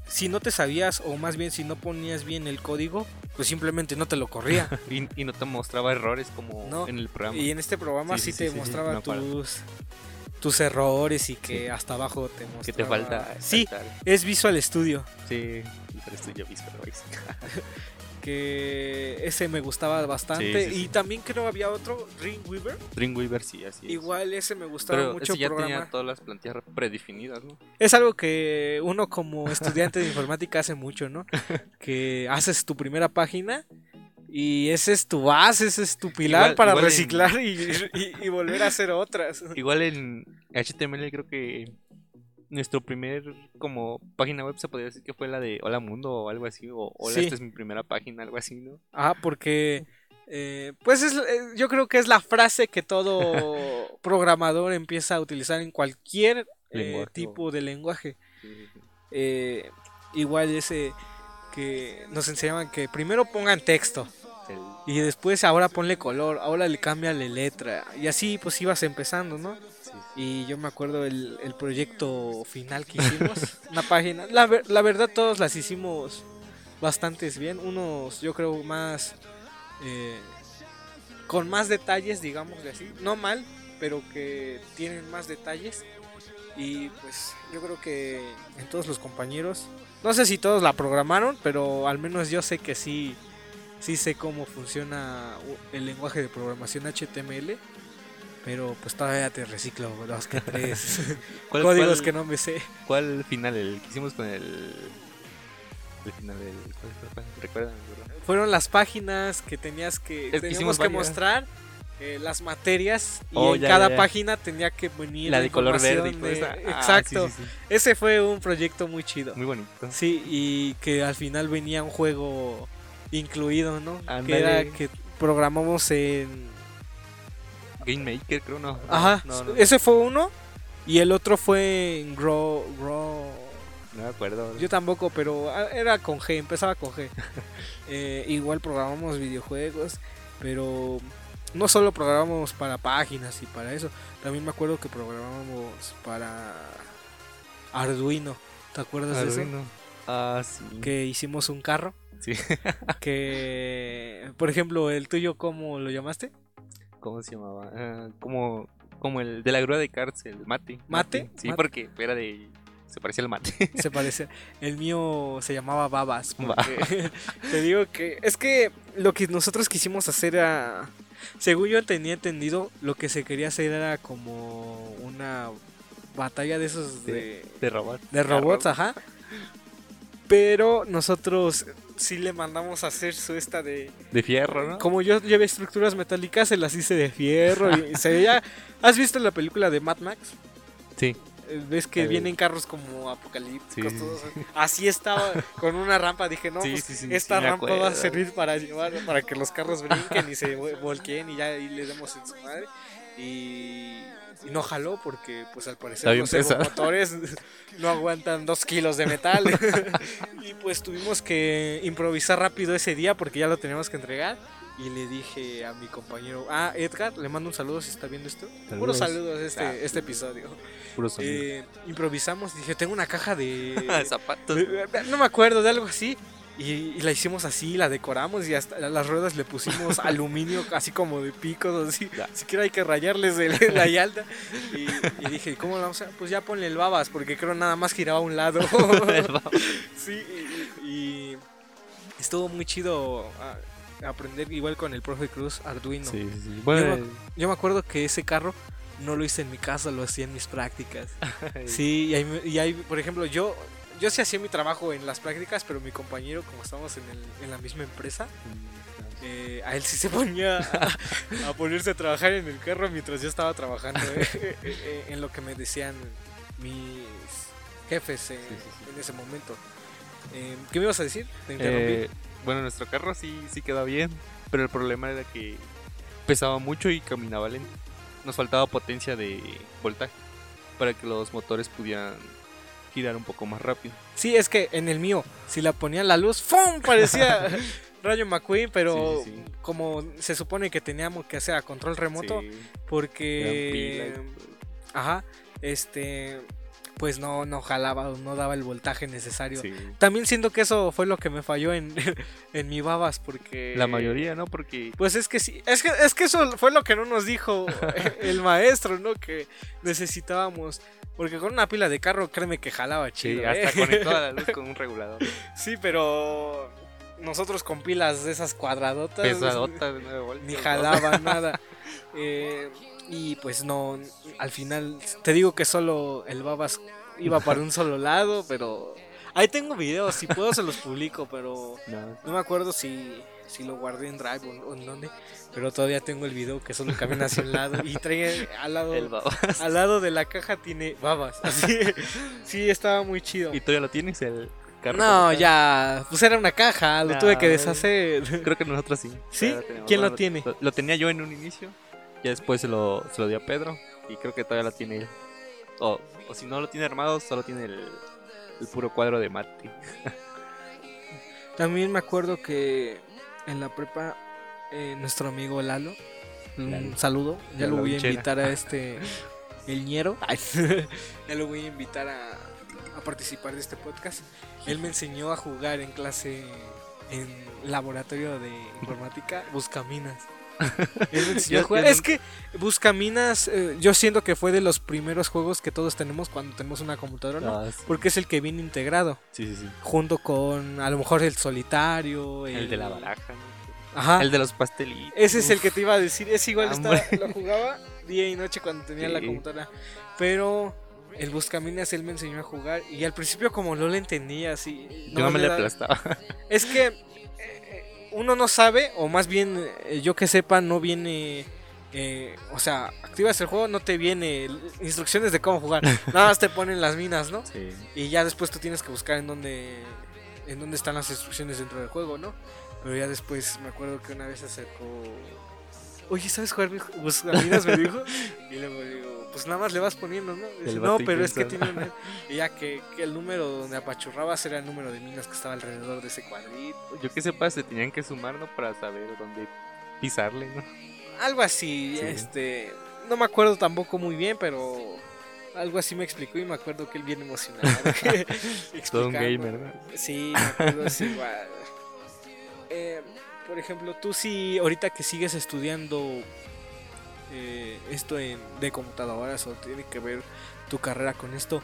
Si no te sabías, o más bien si no ponías bien el código, pues simplemente no te lo corría. <laughs> Y, y no te mostraba errores como No, en el programa. y en este programa Sí, sí, sí, te mostraba tus, tus errores y que Sí. hasta abajo te mostraba... que te falta. Sí, es Visual Studio. Sí, estoy yo Visual Basic. <laughs> Que ese me gustaba bastante. Sí, sí, y también creo había otro, Dreamweaver. Dreamweaver sí, así es. Igual ese me gustaba Pero mucho ese ya tenía todas las plantillas predefinidas, ¿no? Es algo que uno como estudiante de informática hace mucho, ¿no? <laughs> Que haces tu primera página y ese es tu base, ese es tu pilar Igual- para igual en- reciclar y, y- y volver a hacer otras. <laughs> Igual en HTML creo que nuestro primer como página web se podría decir que fue la de Hola Mundo o algo así, o Hola, Sí. esta es mi primera página, algo así, ¿no? Ah, porque eh, pues es, eh, yo creo que es la frase que todo <laughs> programador empieza a utilizar en cualquier eh, tipo de lenguaje. Eh, igual ese que nos enseñaban que primero pongan texto. Y después ahora ponle color, ahora le cámbiale letra. Y así pues ibas empezando, ¿no? sí. Y yo me acuerdo el, el proyecto final que hicimos, <laughs> una página. La, ver- la verdad todos las hicimos bastantes bien. Unos yo creo más... eh, con más detalles, digamos de así. No mal, pero que tienen más detalles. Y pues yo creo que en todos los compañeros... No sé si todos la programaron, pero al menos yo sé que sí sí sé cómo funciona el lenguaje de programación HTML, pero pues todavía te reciclo dos que tres <laughs> ¿Cuál, códigos cuál- que no me sé. ¿Cuál final? El que hicimos con el. El final. ¿Recuerdan? Fueron las páginas que tenías que teníamos que varias. mostrar eh, las materias y Oh, en ya, cada ya, ya. página tenía que venir La de color verde y información todo de- eso. Ah, Exacto. sí, sí, sí. Ese fue un proyecto muy chido. Muy bonito. Sí, y que al final venía un juego incluido, ¿no? Que era que programamos en Game Maker, creo, no. Ajá, No, no, ese fue uno. Y el otro fue en Grow. Grow- no me acuerdo. Yo tampoco, pero ah, era con G, empezaba con G. <laughs> Eh, igual programamos videojuegos, pero no solo programamos para páginas y para eso. También me acuerdo que programamos para Arduino. ¿Te acuerdas de eso? Arduino. Ah, sí. Que hicimos un carro. Sí. <laughs> Que, por ejemplo, el tuyo, ¿cómo lo llamaste? ¿Cómo se llamaba? Ah, como, como el de la grúa de cárcel, mate. ¿Mate? Sí, Mate. porque era de. Se parecía al mate. <laughs> Se parece. El mío se llamaba Babas. Porque <laughs> te digo que. Es que lo que nosotros quisimos hacer era. Según yo tenía entendido, lo que se quería hacer era como una batalla de esos de, de robot. de robots, ajá. Pero nosotros sí le mandamos a hacer su esta de. De fierro, ¿no? Como yo llevé estructuras metálicas, se las hice de fierro y se veía. <laughs> ¿Has visto la película de Mad Max? Sí. Eh, Ves que El- vienen carros como apocalípticos, Sí, sí, todos. Así estaba con una rampa. Dije, no, Sí, pues, sí, esta rampa va a servir para llevar, para que los carros brinquen y se vo- volqueen y ya ahí le demos en su madre. Y y no jaló porque pues al parecer los motores <laughs> no aguantan dos kilos de metal. <laughs> y pues tuvimos que improvisar rápido ese día porque ya lo teníamos que entregar. Y le dije a mi compañero, ah, Edgar, le mando un saludo si está viendo esto. Puros Saludos. saludos este, Ah. este episodio. Puro sonido. Eh, improvisamos, dije, tengo una caja de... <laughs> Zapatos. No me acuerdo de algo así. Y, y la hicimos así, la decoramos y hasta las ruedas le pusimos <laughs> aluminio así como de picos, así. Ya. Siquiera hay que rayarles de la llanta. Y, y dije, ¿cómo vamos a hacer? Pues ya ponle el babas, porque creo nada más giraba a un lado. <laughs> <laughs> sí, y, y estuvo muy chido ah, aprender igual con el profe Cruz Arduino. Sí, sí. Bueno, Yo me acuerdo que ese carro no lo hice en mi casa, lo hacía en mis prácticas. Sí, y ahí, y ahí, por ejemplo, yo, yo sí hacía mi trabajo en las prácticas, pero mi compañero, como estábamos en, el- en la misma empresa, eh, a él sí se ponía a, a ponerse a trabajar en el carro mientras yo estaba trabajando eh, <laughs> eh, en lo que me decían mis jefes eh, Sí, sí, sí. en ese momento. Eh, ¿Qué me ibas a decir? Te bueno, nuestro carro sí, sí quedó bien, pero el problema era que pesaba mucho y caminaba lento. Nos faltaba potencia de voltaje para que los motores pudieran girar un poco más rápido. Sí, es que en el mío, si la ponían la luz, ¡fum! Parecía <laughs> Rayo McQueen, pero Sí, sí, sí. como se supone que teníamos que hacer a control remoto, Sí, porque... Ajá, este... Pues no, no jalaba, no daba el voltaje necesario. Sí. También siento que eso fue lo que me falló en, <laughs> en mi babas, porque... La mayoría, ¿no? Porque Pues es que sí, es que, es que eso fue lo que no nos dijo <laughs> el maestro, ¿no? Que necesitábamos... Porque con una pila de carro, créeme que jalaba sí, chido. hasta ¿eh? conectó a la luz <laughs> con un regulador. Sí, pero nosotros con pilas de esas cuadradotas Pesadota de <laughs> 9 voltios. ni jalaba <laughs> nada. Eh, y pues no, al final te digo que solo el babas iba para un solo lado, pero ahí tengo videos, si puedo se los publico, pero No, no me acuerdo si, si lo guardé en Drive o, o en dónde, pero todavía tengo el video que solo camina hacia un lado y trae al lado el al lado de la caja tiene babas. Así, <laughs> sí, estaba muy chido. ¿Y todavía lo tienes el carro? No, ya, pues era una caja, lo tuve que deshacer. Creo que nosotros sí. ¿Sí? Tenemos. ¿Quién lo tiene? Lo, lo tenía yo en un inicio. Ya después se lo, se lo di a Pedro. Y creo que todavía lo tiene él. O, o si no lo tiene armado, solo tiene el, el puro cuadro de Mati. <laughs> También me acuerdo que en la prepa, eh, nuestro amigo Lalo, un Lalo. saludo, ya lo voy a invitar a este, <laughs> el ñero, Ay, <laughs> ya lo voy a invitar a, a participar de este podcast. Él me enseñó a jugar en clase en laboratorio de <laughs> informática Buscaminas. Él me enseñó a Yo- jugar. yo Es que Buscaminas, eh, yo siento que fue de los primeros juegos que todos tenemos cuando tenemos una computadora, ¿no? Ah, sí. Porque es el que viene integrado, sí, sí, sí. junto con a lo mejor el solitario, El de la baraja. ¿no? Ajá. El de los pastelitos. Ese es el que te iba a decir. Es igual, estaba, Hombre. lo jugaba día y noche cuando tenía la computadora. Pero el Buscaminas él me enseñó a jugar. Y al principio, como no le entendía así. Yo no me le aplastaba. Es que uno no sabe, o más bien eh, yo que sepa, no viene. eh, o sea, activas el juego, no te viene instrucciones de cómo jugar. <laughs> Nada más te ponen las minas, ¿no? Sí. Y ya después tú tienes que buscar en dónde, en dónde están las instrucciones dentro del juego, ¿no? Pero ya después me acuerdo que una vez se acercó. Oye, ¿sabes jugar <laughs> Buscaminas? Me dijo. Y luego digo, pues nada más le vas poniendo, ¿no? Dice, no, pero es que tiene una. <laughs> Y ya que, que el número donde apachurrabas era el número de minas que estaba alrededor de ese cuadrito. Yo que sepa, se tenían que sumar, ¿no? Para saber dónde pisarle, ¿no? Algo así, Sí. este. No me acuerdo tampoco muy bien, pero. Algo así me explicó y me acuerdo que él bien emocionado. <laughs> Todo un gamer, ¿no? Sí, me acuerdo, sí, igual. Eh, por ejemplo, tú sí, ahorita que sigues estudiando eh, esto en, de computadoras o tiene que ver tu carrera con esto,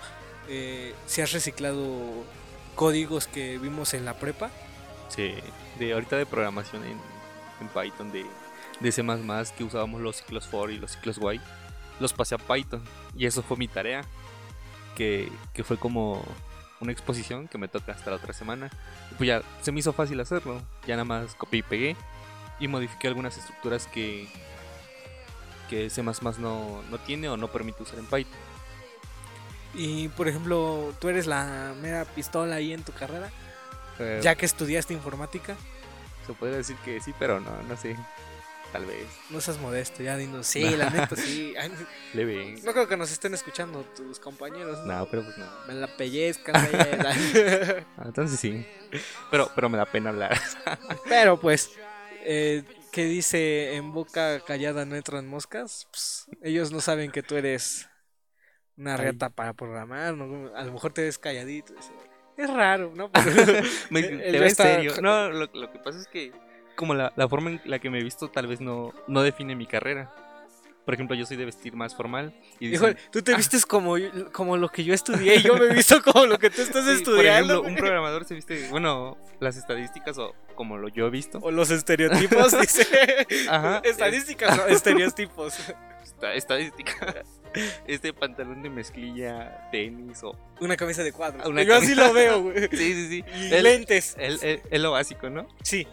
eh, si has reciclado códigos que vimos en la prepa. Sí, de ahorita de programación en, Python, de, de C++ que usábamos los ciclos for y los ciclos while, los pasé a Python y eso fue mi tarea, que, que fue como una exposición que me toca hasta la otra semana. Pues ya se me hizo fácil hacerlo, ya nada más copié y pegué y modifiqué algunas estructuras que, que C++ no, no tiene o no permite usar en Python. Y por ejemplo, tú eres la mera pistola ahí en tu carrera, Eh, ya que estudiaste informática. Se puede decir que sí, pero no, no sé. tal vez. No seas modesto, ya dinos. Sí, <laughs> la neta, sí. Ay, Leve. no creo que nos estén escuchando tus compañeros. No, pero pues no. Me la pellizcan, belleza. <laughs> Ah, Entonces sí. Pero, pero me da pena hablar. Pero pues, eh, ¿qué dice en boca callada no entran moscas? Pues, ellos no saben que tú eres una Ay. reta para programar. ¿no? A lo mejor te ves calladito. Es raro, ¿no? Pero- <laughs> <laughs> Me, te ves está- serio. No, lo, lo que pasa es que como la, la forma en la que me he visto tal vez no, no define mi carrera. Por ejemplo, yo soy de vestir más formal. Y dicen- Híjole, tú te vistes como, como lo que yo estudié y yo me he visto <laughs> como lo que tú estás Sí, Por estudiando. ejemplo, un <laughs> programador se viste, bueno, las estadísticas o como lo yo he visto. O los estereotipos, <laughs> dice. Ajá. Estadísticas, no, estereotipos. Esta- estadística. Este pantalón de mezclilla, tenis o... Una camisa de cuadros. Una yo así lo veo, güey. Sí, sí, sí. Y El- lentes. Es lo básico, ¿no? Sí.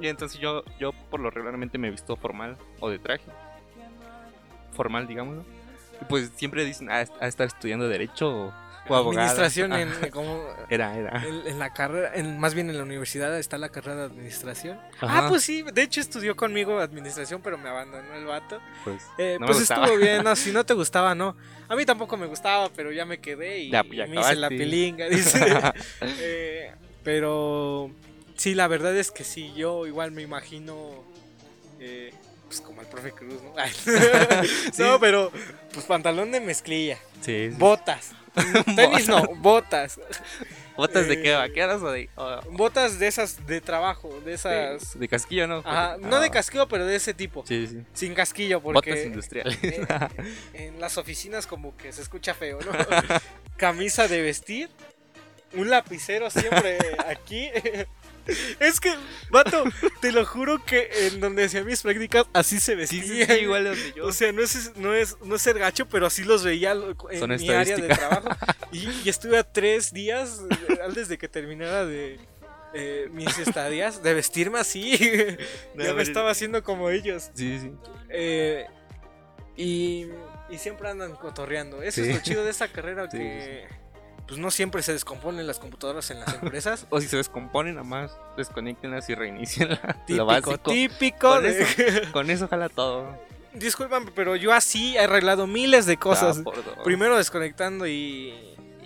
Y entonces yo, yo por lo regularmente me he visto formal o de traje. Formal, digámoslo. Y pues siempre dicen, ah, a estar estudiando Derecho o, o abogado. Administración en, como, Era, era. en, en la carrera, en, más bien en la universidad está la carrera de administración. Ajá, Ah, pues sí, de hecho estudió conmigo administración, pero me abandonó el vato. pues, Eh, no pues estuvo bien, no, <laughs> si no te gustaba, no. A mí tampoco me gustaba, pero ya me quedé y, Ya, pues, me hice la pilinga, dice. <laughs> Eh, pero sí, la verdad es que sí, yo igual me imagino, eh, pues como el profe Cruz, ¿no? <laughs> No, pero pues pantalón de mezclilla, Sí, sí. botas. <laughs> Tenis no, botas. ¿Botas de qué? eh, ¿Vaqueras o de.? Botas de esas de trabajo, de esas... de casquillo, no? Ajá, no Ah, de casquillo, pero de ese tipo. Sí, sí. Sin casquillo, Botas porque industriales. eh, <laughs> en las oficinas como que se escucha feo, ¿no? Camisa de vestir, un lapicero siempre aquí. Es que, vato, te lo juro que en donde hacía mis prácticas así se Sí, vestía. sí, sí, igual donde yo. O sea, no es, no es, no es ser gacho, pero así los veía en Son mi área de trabajo. <laughs> Y, y estuve a tres días eh, antes de que terminara de eh, mis estadías de vestirme así. <laughs> No, ya me estaba haciendo como ellos. Sí, sí. Eh, y, y siempre andan cotorreando. Eso Sí. es lo chido de esta <laughs> carrera que pues no siempre se descomponen las computadoras en las <laughs> empresas. O si se descomponen, nada más desconectenlas y reinicien lo típico, básico. típico. Con de- <laughs> Con eso jala todo. Discúlpame, pero yo así he arreglado miles de cosas. Ah. Primero desconectando y,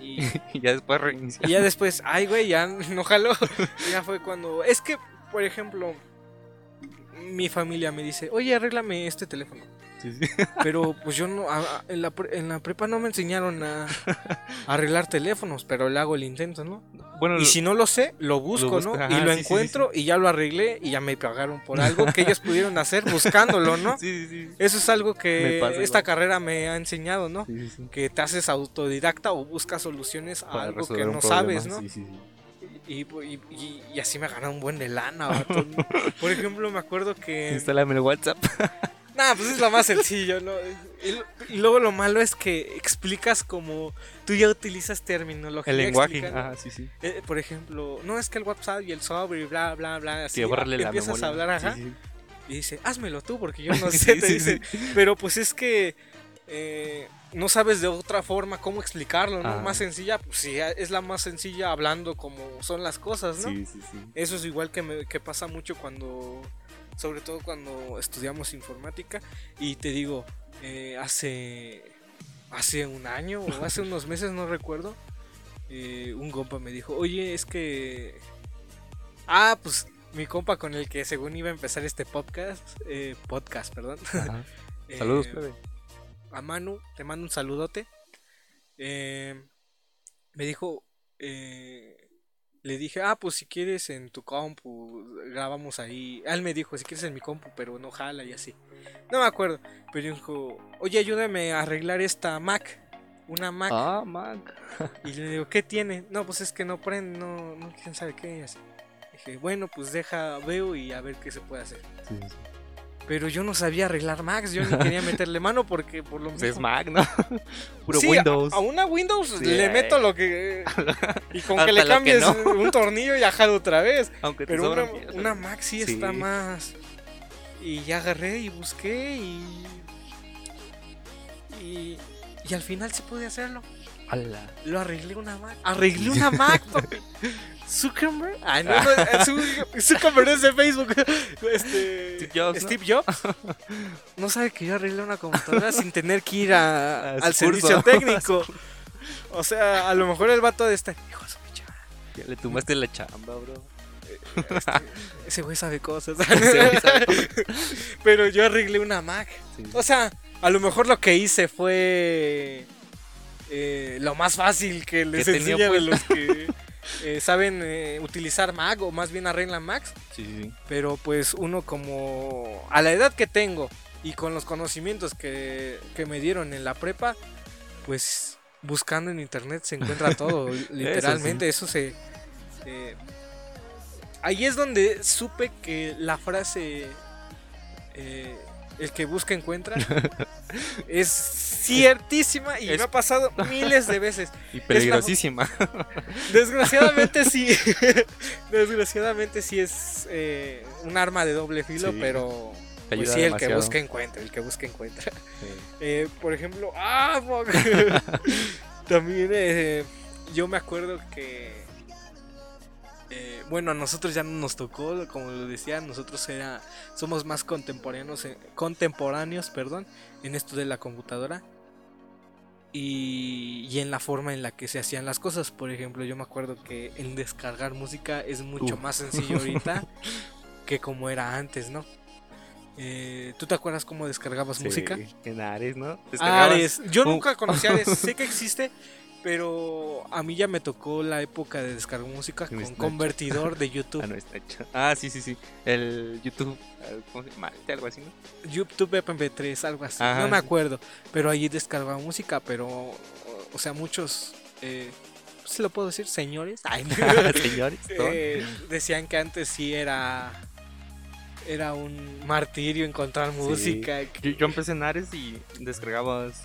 y, <laughs> y ya después reiniciar. y ya después, ay, güey, ya no jaló. ya fue cuando. Es que, por ejemplo, mi familia me dice, oye, arréglame este teléfono. Sí, sí. <laughs> Pero pues yo no, a- a- en, la, en la prepa no me enseñaron a, a <laughs> arreglar teléfonos, pero le hago el intento, ¿no? Bueno, Y si no lo sé, lo busco, ¿no? ajá, y lo sí, encuentro y ya lo arreglé y ya me pagaron por algo que ellos pudieron hacer buscándolo, ¿no? <laughs> Sí, sí, sí. Eso es algo que pasa esta igual. carrera me ha enseñado, ¿no? Que te haces autodidacta o buscas soluciones a Para algo que no sabes, ¿no? Sí, sí, sí. Y, y- y- y así me gané un buen de lana. Por ejemplo, me acuerdo que... Instálame el WhatsApp. Nah, pues es lo más sencillo, ¿no? Y, y luego lo malo es que explicas como tú ya utilizas terminología. El lenguaje. Ajá, sí, sí. Eh, por ejemplo, no es que el WhatsApp y el sobre y bla, bla, bla. Así, Sí, borrarle la empiezas memoria. a hablar, ajá, Sí, sí. y dice, házmelo tú porque yo <laughs> no Sí, sé, te dice. Pero pues es que eh, no sabes de otra forma cómo explicarlo, ¿no? Ah. Más sencilla, pues sí, es la más sencilla hablando como son las cosas, ¿no? Sí, sí, sí. Eso es igual que, me, que pasa mucho cuando, sobre todo cuando estudiamos informática. Y te digo, eh, hace, hace un año o hace unos <laughs> meses, no recuerdo, eh, un compa me dijo, oye, es que... Ah, pues mi compa con el que según iba a empezar este podcast, eh, podcast, perdón. <laughs> Saludos, Eh, plebe. a Manu, te mando un saludote. Eh, me dijo, eh, le dije, ah, pues si quieres en tu compu, grabamos ahí. Él me dijo, si quieres en mi compu, pero no jala y así. No me acuerdo, pero dijo, oye, ayúdame a arreglar esta Mac. Una Mac. Ah, Mac. <laughs> Y le digo, ¿qué tiene? No, pues es que no prende, no, no quién sabe qué. y así. Dije, bueno, pues deja, veo y a ver qué se puede hacer. Sí, sí, sí. Pero yo no sabía arreglar Macs, yo ni <laughs> quería meterle mano porque por lo Pues es Mac, ¿no? <laughs> Puro Sí, a- Windows. A, una Windows Sí. le meto lo que. <laughs> Y con que le que cambies no. un tornillo y ajado otra vez. Aunque te Pero una, una Mac sí, Sí. está más. Y ya agarré y busqué y. Y. Y al final sí pude hacerlo. Ala. Lo arreglé una Mac. Arreglé una Mac, papi. Zuckerberg. Ah, no, no, Zu- Zuckerberg es de Facebook. Este, Steve Jobs, ¿no? Steve Jobs. No sabe que yo arreglé una computadora sin tener que ir a- al servicio <laughs> técnico. O sea, a lo mejor el vato de este. Hijo de su Ya le tumbaste la chamba, bro. este, ese güey sabe cosas. <laughs> Ese güey sabe Pero yo arreglé una Mac. Sí. O sea, a lo mejor lo que hice fue eh, lo más fácil que les tenía enseña de puesto. los que eh, saben eh, utilizar Mac o más bien arreglan Macs. Sí. Pero pues uno como a la edad que tengo y con los conocimientos que, que me dieron en la prepa, pues buscando en internet se encuentra <laughs> todo, literalmente. Eso, se... eh, ahí es donde supe que la frase... eh, el que busca encuentra <laughs> es ciertísima y Es- me ha pasado miles de veces. <laughs> Y peligrosísima. <laughs> Desgraciadamente sí. Desgraciadamente sí es eh, un arma de doble filo, Sí. pero pues sí, el que busca encuentra, el que busca encuentra. Sí. Eh, por ejemplo, ah, también eh, yo me acuerdo que bueno, a nosotros ya no nos tocó, como lo decía, nosotros era somos más contemporáneos, en- contemporáneos, perdón, en esto de la computadora. Y, y en la forma en la que se hacían las cosas. Por ejemplo, yo me acuerdo que el descargar música es mucho más <laughs> sencillo ahorita que como era antes, ¿no? Eh, ¿Tú te acuerdas cómo descargabas Sí, música? En Ares, ¿no? Ares. Yo un- nunca conocí Ares, sé que existe, <laughs> pero a mí ya me tocó la época de descargar música con Snapchat. convertidor de <laughs> Ah, YouTube. no, está hecho. Ah, sí, sí, sí. El YouTube. eh, ¿Cómo se llama? Algo así, ¿no? YouTube MP3, algo así. Ajá, no me acuerdo, pero allí descargaba música, pero, o, sea, muchos, eh, ¿se lo puedo decir? Señores. Ay, no. <laughs> Señores, ¿no? Eh, decían que antes sí era era un martirio encontrar música. Yo, yo empecé en Ares y descargabas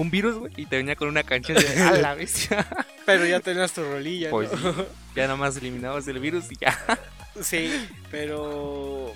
un virus, güey, y te venía con una canción de a la bestia. <laughs> Pero ya tenías tu rolilla, Pues ¿no? sí. Ya nada más eliminabas el virus y ya. <laughs> Sí, pero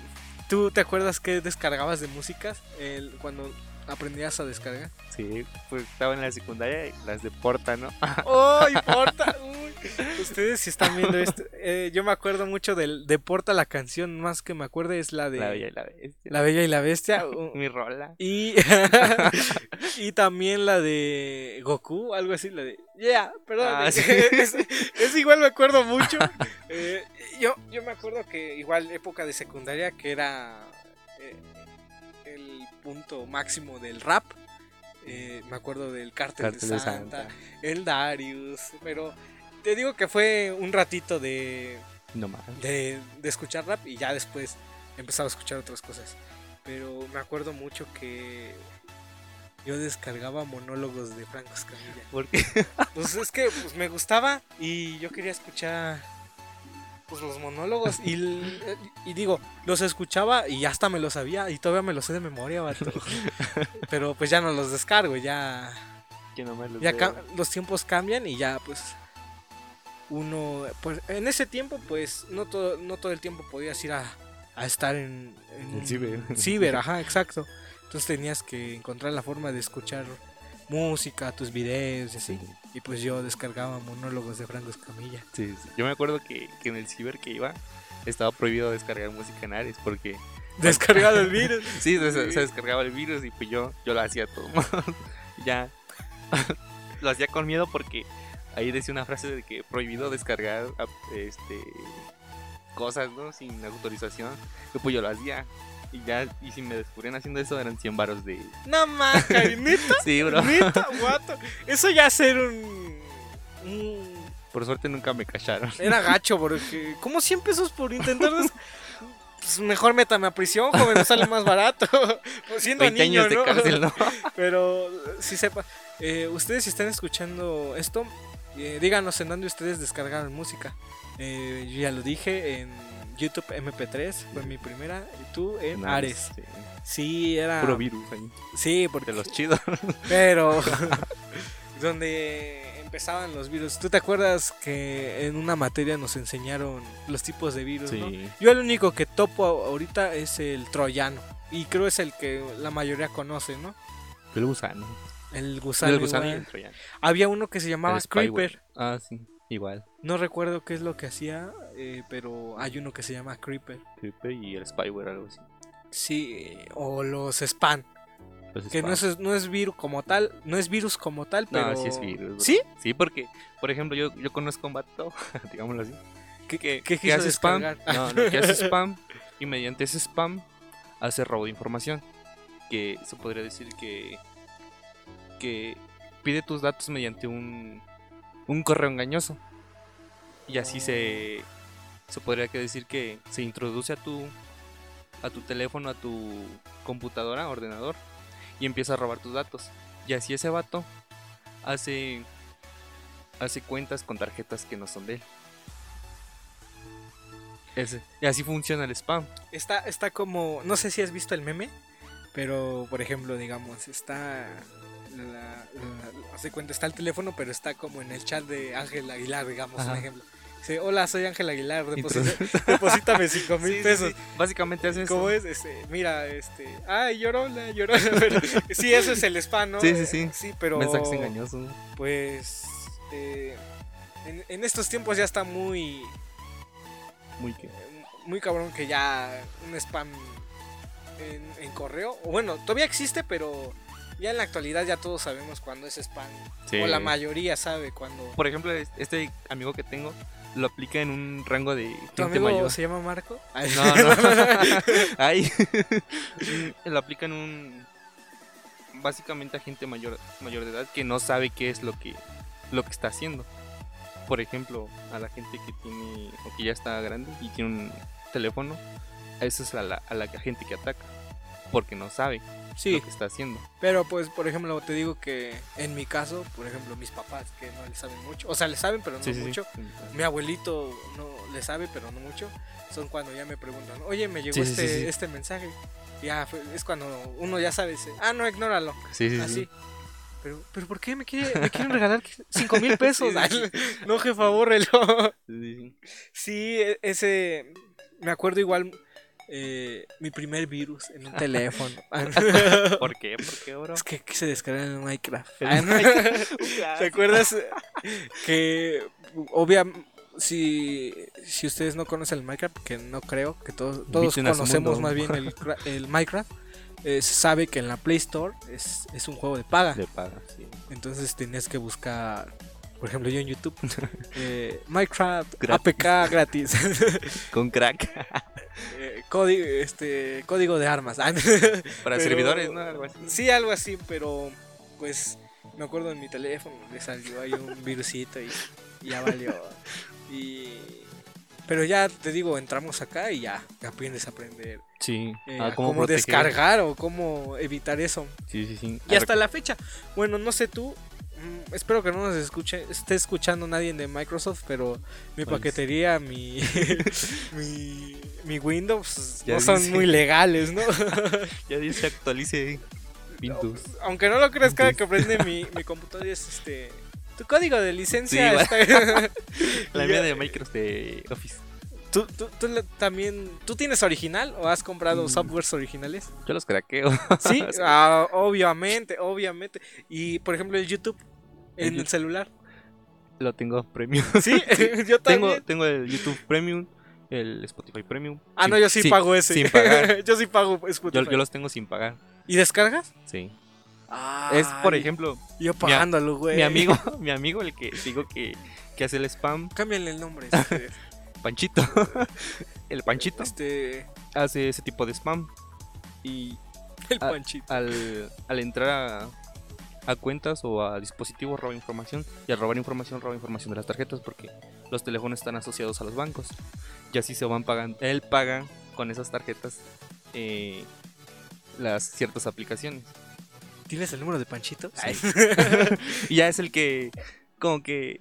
¿tú te acuerdas que descargabas de músicas el, cuando aprendías a descargar? Sí, pues estaba en la secundaria y las de Porta, ¿no? <laughs> ¡Oh, importa! Uy, ustedes si están viendo esto, eh, yo me acuerdo mucho del de Porta la canción, más que me acuerdo es la de La Bella y la Bestia. La Bella y la Bestia. u- Mi rola. Y, <laughs> y también la de Goku, algo así, la de Yeah, perdón. Ah, sí. <laughs> es, es igual me acuerdo mucho. Eh, yo, yo me acuerdo que igual época de secundaria que era eh, punto máximo del rap. Eh, me acuerdo del Cártel, Cartel de de Santa, el Darius, pero te digo que fue un ratito de, No más. de, de escuchar rap y ya después empezaba a escuchar otras cosas. Pero me acuerdo mucho que yo descargaba monólogos de Franco Escamilla. Porque <laughs> Pues es que pues, me gustaba y yo quería escuchar pues los monólogos y, l- y digo, los escuchaba y hasta me los sabía y todavía me los sé de memoria, vato. <laughs> Pero pues ya no los descargo, ya que nomás los ya los tiempos cambian y ya pues uno pues en ese tiempo pues no todo no todo el tiempo podías ir a, a estar en, en El ciber. ciber, <laughs> ajá exacto entonces tenías que encontrar la forma de escuchar música tus videos y así Sí. Y pues yo descargaba monólogos de Franco Escamilla Sí, sí. Yo me acuerdo que, que en el ciber que iba estaba prohibido descargar música en Ares porque <laughs> descargado el virus <laughs> sí, se, se- descargaba el virus y pues yo, yo lo hacía todo. <laughs> ya lo hacía con miedo porque ahí decía una frase de que prohibido descargar este cosas, ¿no? Sin autorización. Y pues yo lo hacía. Y ya, y si me descubrían haciendo eso eran 100 varos de... no mames neta <laughs> Sí, bro. neta guato eso ya ser un, un Por suerte nunca me cacharon. Era <laughs> gacho, porque como 100 pesos por intentar des- Pues mejor métame a prisión, joven, sale más barato. <laughs> Pues siendo 20 niño, años de ¿no? cárcel, ¿no? Pero si sepa, eh, ustedes si están escuchando esto, eh, díganos en dónde ustedes descargaron música. Eh, yo ya lo dije, en YouTube MP3 fue mi primera, y tú en Ares. Sí. Sí, era... Puro virus ahí. Sí, porque... De los chidos. <laughs> Pero <laughs> donde empezaban los virus. ¿Tú te acuerdas que en una materia nos enseñaron los tipos de virus? ¿no? Sí. Yo el único que topo ahorita es el troyano. Y creo es el que la mayoría conoce, ¿no? El gusano. El gusano. el gusano y el troyano. Había uno que se llamaba. Creeper. Ah, sí. Igual. No recuerdo qué es lo que hacía, eh, pero hay uno que se llama Creeper. Creeper y el spyware, algo así. Sí, o los spam. Los Que no es, no es virus como tal, no es virus como tal, pero... No, sí es virus. ¿Sí? Sí, porque, por ejemplo, yo, yo conozco un vato, <laughs> digámoslo así, ¿Qué, que, qué que hace spam. no, que hace <laughs> spam y mediante ese spam hace robo de información. Que se podría decir que, que pide tus datos mediante un, un correo engañoso. Y así se, se podría que decir que se introduce a tu, a tu teléfono, a tu computadora, ordenador, y empieza a robar tus datos. Y así ese vato hace, hace cuentas con tarjetas que no son de él. Ese. Y así funciona el spam. Está, está como, no sé si has visto el meme, pero por ejemplo, digamos, está, hace cuenta, está el teléfono, pero está como en el chat de Ángel Aguilar, digamos, un ejemplo. Dice, hola, soy Ángel Aguilar, <laughs> deposítame 5 mil Sí, sí, pesos. sí. Básicamente hace eso. ¿Cómo es? Este, mira, este, ay, llorona, llorona. <laughs> pero- sí, eso es el spam, ¿no? Sí, sí, sí. Sí, pero Mensajes engañosos. pues eh, en, en estos tiempos ya está muy Muy que. muy cabrón que ya un spam en, en correo, o bueno, todavía existe, pero ya en la actualidad ya todos sabemos cuándo es spam. Sí. O la mayoría sabe cuándo. Por ejemplo, es- este amigo que tengo lo aplica en un rango de ¿Tu gente amigo mayor. se llama Marco? Ay, No, no. <laughs> Ay. <laughs> lo aplica en un. Básicamente a gente mayor, mayor de edad que no sabe qué es lo que, lo que está haciendo. Por ejemplo, a la gente que tiene. o que ya está grande y tiene un teléfono. A esa es a la, a la gente que ataca. Porque no sabe sí, lo que está haciendo. pero pues por ejemplo te digo que en mi caso, por ejemplo mis papás que no le saben mucho, o sea le saben pero no Sí, sí, sí. mucho. Mi abuelito no le sabe, pero no mucho. Son cuando ya me preguntan, oye, me llegó este, este mensaje. Ya, fue- es cuando uno ya sabe, dice, ah, no, ignóralo. Sí, sí, sí. Así. Pero, pero ¿por qué me, quiere, me quieren regalar 5 mil <laughs> pesos? No, jefa, bórrelo. Sí, sí. Sí, e- ese. Me acuerdo igual. Eh, mi primer virus en un <laughs> teléfono. ¿Por qué? ¿Por <laughs> qué, bro? es que quise descargar en Minecraft. <laughs> Ah. ¿Te acuerdas que obvia si, si ustedes no conocen el Minecraft, que no creo, que todos, todos conocemos más bien el, el Minecraft, eh, se sabe que en la Play Store es, es un juego de paga. De paga, sí. Entonces tenías que buscar, por ejemplo, yo en YouTube, eh, Minecraft Gratis. APK gratis, Con crack. eh, código, este, código de armas. Ah, <laughs> Para Pero- servidores, ¿no? Algo así. Sí, algo así, pero pues me acuerdo en mi teléfono le salió ahí un virusito y, y ya valió. Y pero ya te digo, entramos acá y ya aprendes a aprender Sí. eh, Ah, ¿cómo cómo, descargar o cómo evitar eso. Sí, sí, sí. Y hasta la fecha, bueno, no sé tú, espero que no nos escuche, esté escuchando nadie de Microsoft, pero mi paquetería, mi, <laughs> mi, mi Windows Ya no son muy legales, ¿no? <laughs> Ya dice actualice Windows. Aunque no lo creas, cada que prende mi, mi computadora es este. Tu código de licencia Sí, está. <laughs> La mía de Microsoft de Office. ¿Tú, tú, tú le- también. ¿Tú tienes original o has comprado Mm. softwares originales? Yo los craqueo. Sí, <laughs> ah, obviamente, obviamente. Y por ejemplo, el YouTube en el celular. Lo tengo premium. Sí, <laughs> <laughs> yo también. tengo, tengo el YouTube Premium, el Spotify Premium. Ah, no, yo sí, sin- pago ese. Sin pagar. yo sí pago Spotify. yo los tengo sin pagar. ¿Y descargas? Sí. Es, por Ay, ejemplo, Yo pagándolo, güey. mi amigo, mi amigo, el que digo que, que hace el spam, Cámbiale el nombre. Panchito. <laughs> el Panchito este hace ese tipo de spam. Y <laughs> el panchito. al, al entrar a, a cuentas o a dispositivos roba información y al robar información roba información de las tarjetas porque los teléfonos están asociados a los bancos y así se van pagando él paga con esas tarjetas eh, las ciertas aplicaciones ¿Tienes el número de Panchito? Sí. <laughs> y ya es el que como que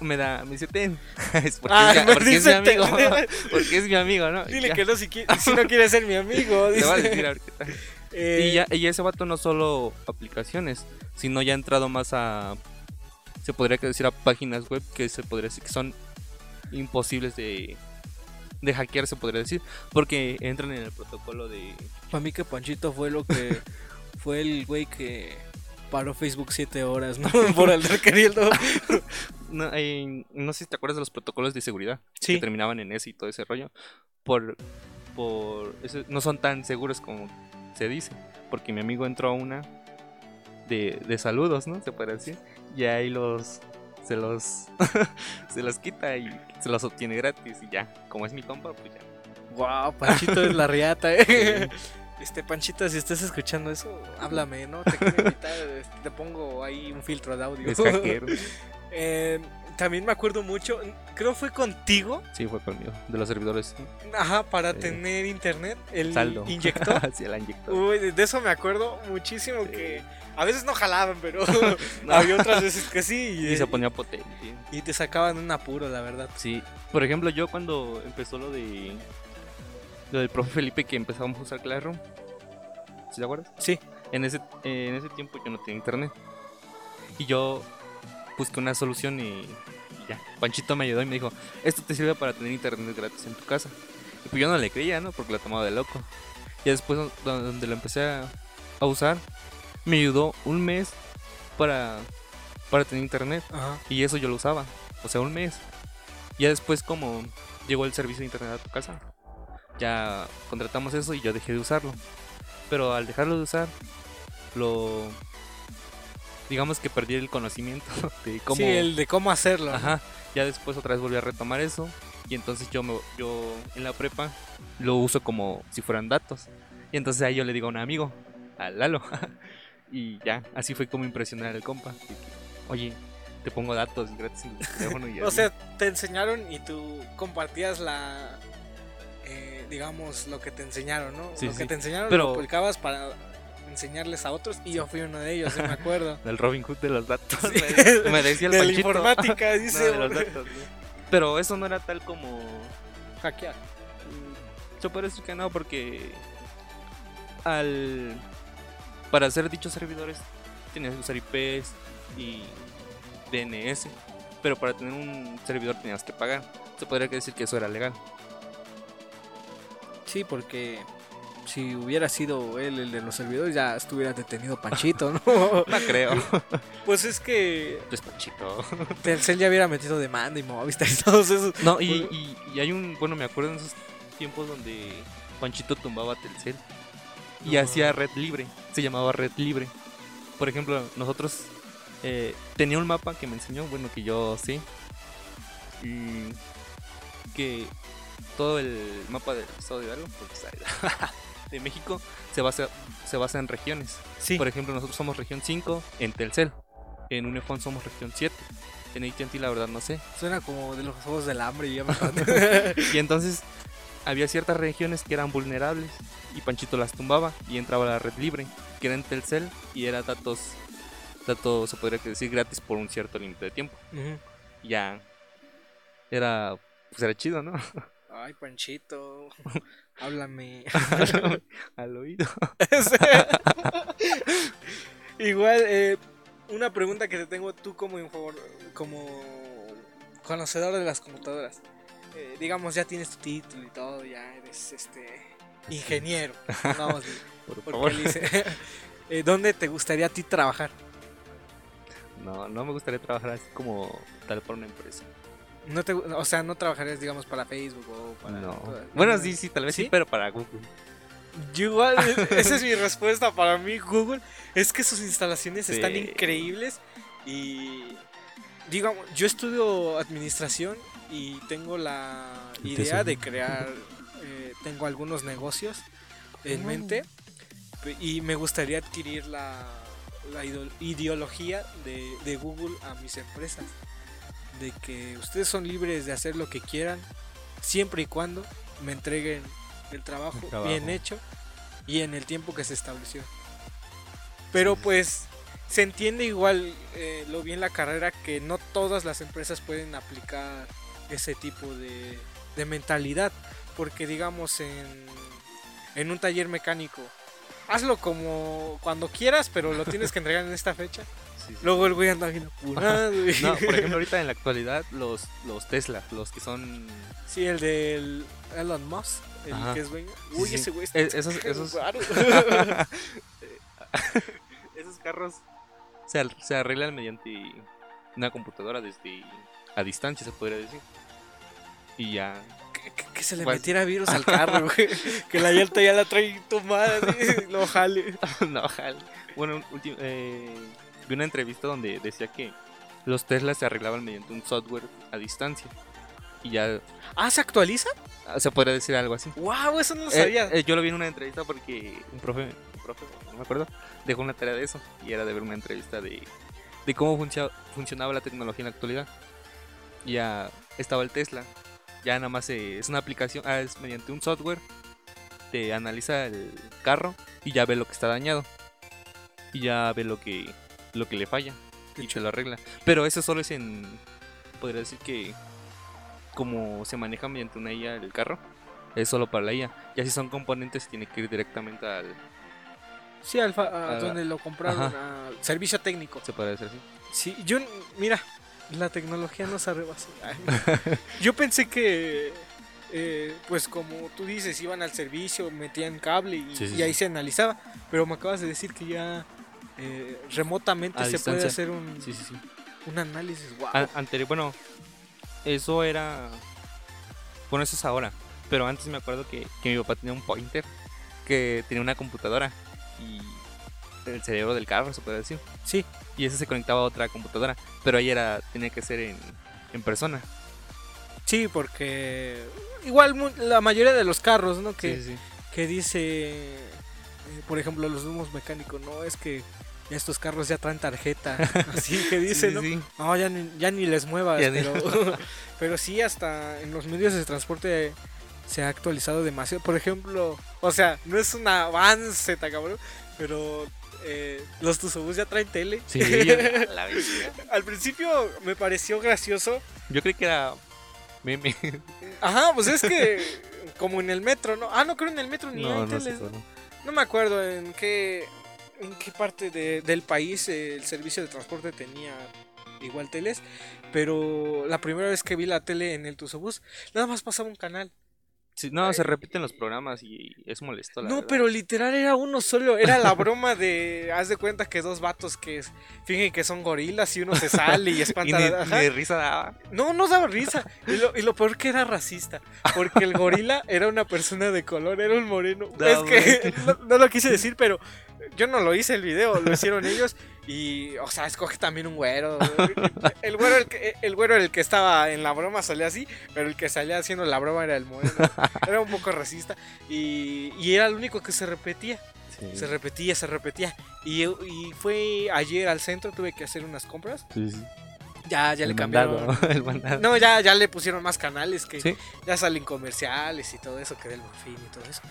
me da me dice ten <laughs> es porque, Ah, es, <laughs> porque es mi amigo ten. <laughs> porque es mi amigo no Dile ya, que no si, qui- si no quiere ser mi amigo. voy a decir ahorita. Eh, Y ya, y ese vato no solo aplicaciones, sino ya ha entrado más a. Se podría decir a páginas web que se podría decir que son imposibles de. De hackear, se podría decir. Porque entran en el protocolo de. Para mí que Panchito fue lo que... fue el güey que paró Facebook siete horas, ¿no? Por andar queriendo no, no sé si te acuerdas de los protocolos de seguridad Sí. que terminaban en ese y todo ese rollo. Por, por eso no son tan seguros como se dice. Porque mi amigo entró a una de, de saludos, ¿no? Se puede decir. Y ahí los se los <laughs> se los quita y se los obtiene gratis y ya. Como es mi compa, pues ya. Wow, Panchito es la riata, eh. <laughs> Este Panchito, si estás escuchando eso, háblame, ¿no? Te <laughs> quiero invitar, este, te pongo ahí un filtro de audio. Es hackero. Eh, también me acuerdo mucho, creo fue contigo, Sí, fue conmigo. De los servidores. ajá, para Eh, tener internet, el Saldo. inyector. <laughs> sí, el inyector. Uy, de eso me acuerdo muchísimo que a veces no jalaban, pero <laughs> No. <laughs> había otras veces que sí y, Y se ponía potente. y te sacaban un apuro, la verdad. Sí, por ejemplo, yo cuando empezó lo de lo del profe Felipe que empezamos a usar Classroom, ¿sí te acuerdas? Sí. En ese eh, en ese tiempo yo no tenía internet. Y yo busqué una solución y, y ya. Panchito me ayudó y me dijo, "Esto te sirve para tener internet gratis en tu casa." Y pues yo no le creía, ¿no? Porque lo tomaba de loco. Y después do- donde lo empecé a, a usar, me ayudó un mes para para tener internet. Ajá. Y eso yo lo usaba. O sea, un mes. Ya después como llegó el servicio de internet a tu casa, ya contratamos eso y yo dejé de usarlo. Pero al dejarlo de usar, lo... Digamos que perdí el conocimiento <laughs> de cómo... Sí, el de cómo hacerlo. Ajá. Ya después otra vez volví a retomar eso. Y entonces yo, me, yo en la prepa lo uso como si fueran datos. Y entonces ahí yo le digo a un amigo, a Lalo. <laughs> y ya, así fue como impresionar al compa. que, Oye, te pongo datos gratis en el teléfono. Y <laughs> O sea, te enseñaron y tú compartías la. eh, digamos, lo que te enseñaron, ¿no? Sí, lo sí. que te enseñaron Pero- lo publicabas para enseñarles a otros y yo fui uno de ellos, sí me <laughs> acuerdo. Del Robin Hood de los datos. Sí. Me, me decía el de la informática, <laughs> No, dice. de los datos, sí. Pero eso no era tal como. hackear. mm, Yo puedo decir que no, porque. Al. Para hacer dichos servidores, tenías que usar IPs y DNS. Pero para tener un servidor tenías que pagar. Se podría decir que eso era legal. Sí, porque si hubiera sido él el de los servidores, ya estuviera detenido Panchito, ¿no? <laughs> No creo. <laughs> pues es que Es Panchito. Telcel ya hubiera metido demanda y Movistar y todos esos. No, y, y- y hay un. Bueno, me acuerdo en esos tiempos donde Panchito tumbaba Telcel y No. hacía red libre. Se llamaba red libre. Por ejemplo, nosotros. eh, tenía un mapa que me enseñó, bueno, que yo sí. Y que todo el mapa del estado de Hidalgo, porque de México, se basa, se basa en regiones. Sí. Por ejemplo, nosotros somos región 5 en Telcel. En Unifón somos región 7. En AT&T la verdad no sé. Suena como de los juegos del hambre y ya me <laughs> Y entonces había ciertas regiones que eran vulnerables y Panchito las tumbaba y entraba a la red libre, que era en Telcel y era datos, datos se podría decir gratis por un cierto límite de tiempo. Y ya era, pues era chido, ¿no? Ay, Panchito, <laughs> háblame. <laughs> Al oído. <laughs> Igual, eh, una pregunta que te tengo tú como como conocedor de las computadoras. Eh, digamos, ya tienes tu título y todo, ya eres este ingeniero. Vamos, Por favor. dice, eh, ¿dónde te gustaría a ti trabajar? No, no me gustaría trabajar así como tal para una empresa. No te, o sea, no trabajarías, digamos, para Facebook o para... No. Bueno, sí, sí, tal vez sí, ¿Sí? pero para Google. Yo igual, <laughs> esa es mi respuesta para mí, Google. Es que sus instalaciones Sí. están increíbles y digamos, yo estudio administración y tengo la idea de crear, eh, tengo algunos negocios en mente y me gustaría adquirir la, la ideo- ideología de, de Google a mis empresas. De que ustedes son libres de hacer lo que quieran siempre y cuando me entreguen el trabajo, El trabajo. bien hecho y en el tiempo que se estableció. Pero pues se entiende igual eh, lo bien la carrera que no todas las empresas pueden aplicar ese tipo de, de mentalidad. Porque digamos en, en un taller mecánico, hazlo como cuando quieras, pero lo tienes que entregar en esta fecha. <laughs> Sí. Luego el güey anda bien apurado. y- <laughs> No, por ejemplo, ahorita en la actualidad, los, los Tesla, los que son Sí, el del Elon Musk, el Ajá. que es dueño. Uy, sí. ese güey está Eh, esos- esos- <laughs> <laughs> esos carros se, se arreglan mediante una computadora desde a distancia, se podría decir. Y ya. Que, se le Pues- metiera virus al carro, güey. Que la llanta ya la trae tomada, lo jale. no, jale. Bueno, eh, vi una entrevista donde decía que los Teslas se arreglaban mediante un software a distancia. Y ya Ah, ¿se actualiza? ah, se podría decir algo así. Wow, eso no lo Eh, sabía. eh, yo lo vi en una entrevista porque un profe, un profe, no me acuerdo, dejó una tarea de eso. Y era de ver una entrevista de, de cómo funcio- funcionaba la tecnología en la actualidad. Y ya estaba el Tesla. Ya nada más eh, es una aplicación, ah, es mediante un software. Te analiza el carro y ya ve lo que está dañado. Y ya ve lo que, lo que le falla. Qué Y te lo arregla. Pero eso solo es en. Podría decir que. Como se maneja mediante una IA el carro. Es solo para la IA. Ya si son componentes, tiene que ir directamente al. Sí, Alfa, a donde lo compraron, ajá. a servicio técnico. Se puede decir así. Sí, yo, mira, la tecnología nos arrebasó. Yo pensé que, eh, pues como tú dices, iban al servicio, metían cable y, Sí, sí, y ahí sí. se analizaba. Pero me acabas de decir que ya eh, remotamente A se puede hacer un, Sí, sí, sí. un análisis. Wow. Anterior, bueno, eso era. Bueno, eso es ahora. Pero antes me acuerdo que, que mi papá tenía un pointer que tenía una computadora y el cerebro del carro, se puede decir. Sí, Y ese se conectaba a otra computadora. Pero ahí era, tenía que ser en, en persona. sí, porque igual la mayoría de los carros, ¿no? Que, Sí, sí, sí. que dice, eh, por ejemplo, los humos mecánicos, no, es que estos carros ya traen tarjeta. <laughs> Así que dice, Sí, ¿no? sí. No, ya ni, ya ni les muevas, Ya ni- pero, <laughs> pero sí, hasta en los medios de transporte se ha actualizado demasiado. Por ejemplo, o sea, no es un avance, ta cabrón, pero eh, los Tusobús ya traen tele. Sí, <laughs> yo, la. Al principio me pareció gracioso. Yo creí que era meme. Ajá, pues es que como en el metro, ¿no? Ah, no creo en el metro ni hay No, teles. no. No me acuerdo en qué, en qué parte de- del país eh, el servicio de transporte tenía igual teles, pero la primera vez que vi la tele en el Tusobús, nada más pasaba un canal. Sí, no, se repiten los programas y es molesto. La no, verdad. pero literal era uno solo, era la broma de, haz de cuenta que dos vatos que fingen que son gorilas y uno se sale y <laughs> Y espanta. ni, ajá. ni risa daba. No, no daba risa. Y lo, y lo peor que era racista. Porque el gorila era una persona de color, era un moreno. <laughs> No, es que <laughs> no, no lo quise decir, pero yo no lo hice el video, lo hicieron ellos. Y, o sea, escoge también un güero. El güero, el, que, el güero el que estaba en la broma salía así, pero el que salía haciendo la broma era el moreno. Era un poco racista. Y, y era el único que se repetía. Se repetía, se repetía. Y, y fue ayer al centro, tuve que hacer unas compras. Sí, sí. Ya, ya el le cambiaron. mandado, <laughs> el mandado. No, ya, ya le pusieron más canales que Sí. ya salen comerciales y todo eso, que del morfín y todo eso.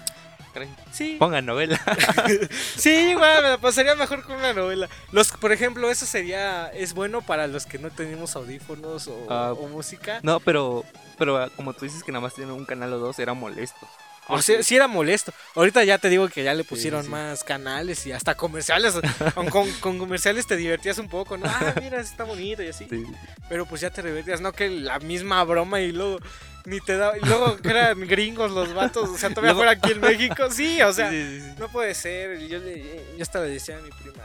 Caray. Sí, Pongan novela. <laughs> sí, igual me la pasaría mejor con una novela. Los, por ejemplo, eso sería, es bueno para los que no tenemos audífonos o, Ah. o música. No, pero, pero ah, como tú dices que nada más tienen un canal o dos, era molesto. O sea, sí era molesto. Ahorita ya te digo que ya le pusieron sí. más canales y hasta comerciales. <laughs> con, con- con comerciales te divertías un poco, ¿no? Ah, mira, está bonito y así. Sí. Pero pues ya te divertías, no que la misma broma y luego ni te da. Y luego que eran gringos los vatos, o sea, todavía fuera aquí en México. Sí, o sea, no puede ser. Yo, le, yo hasta le decía a mi prima.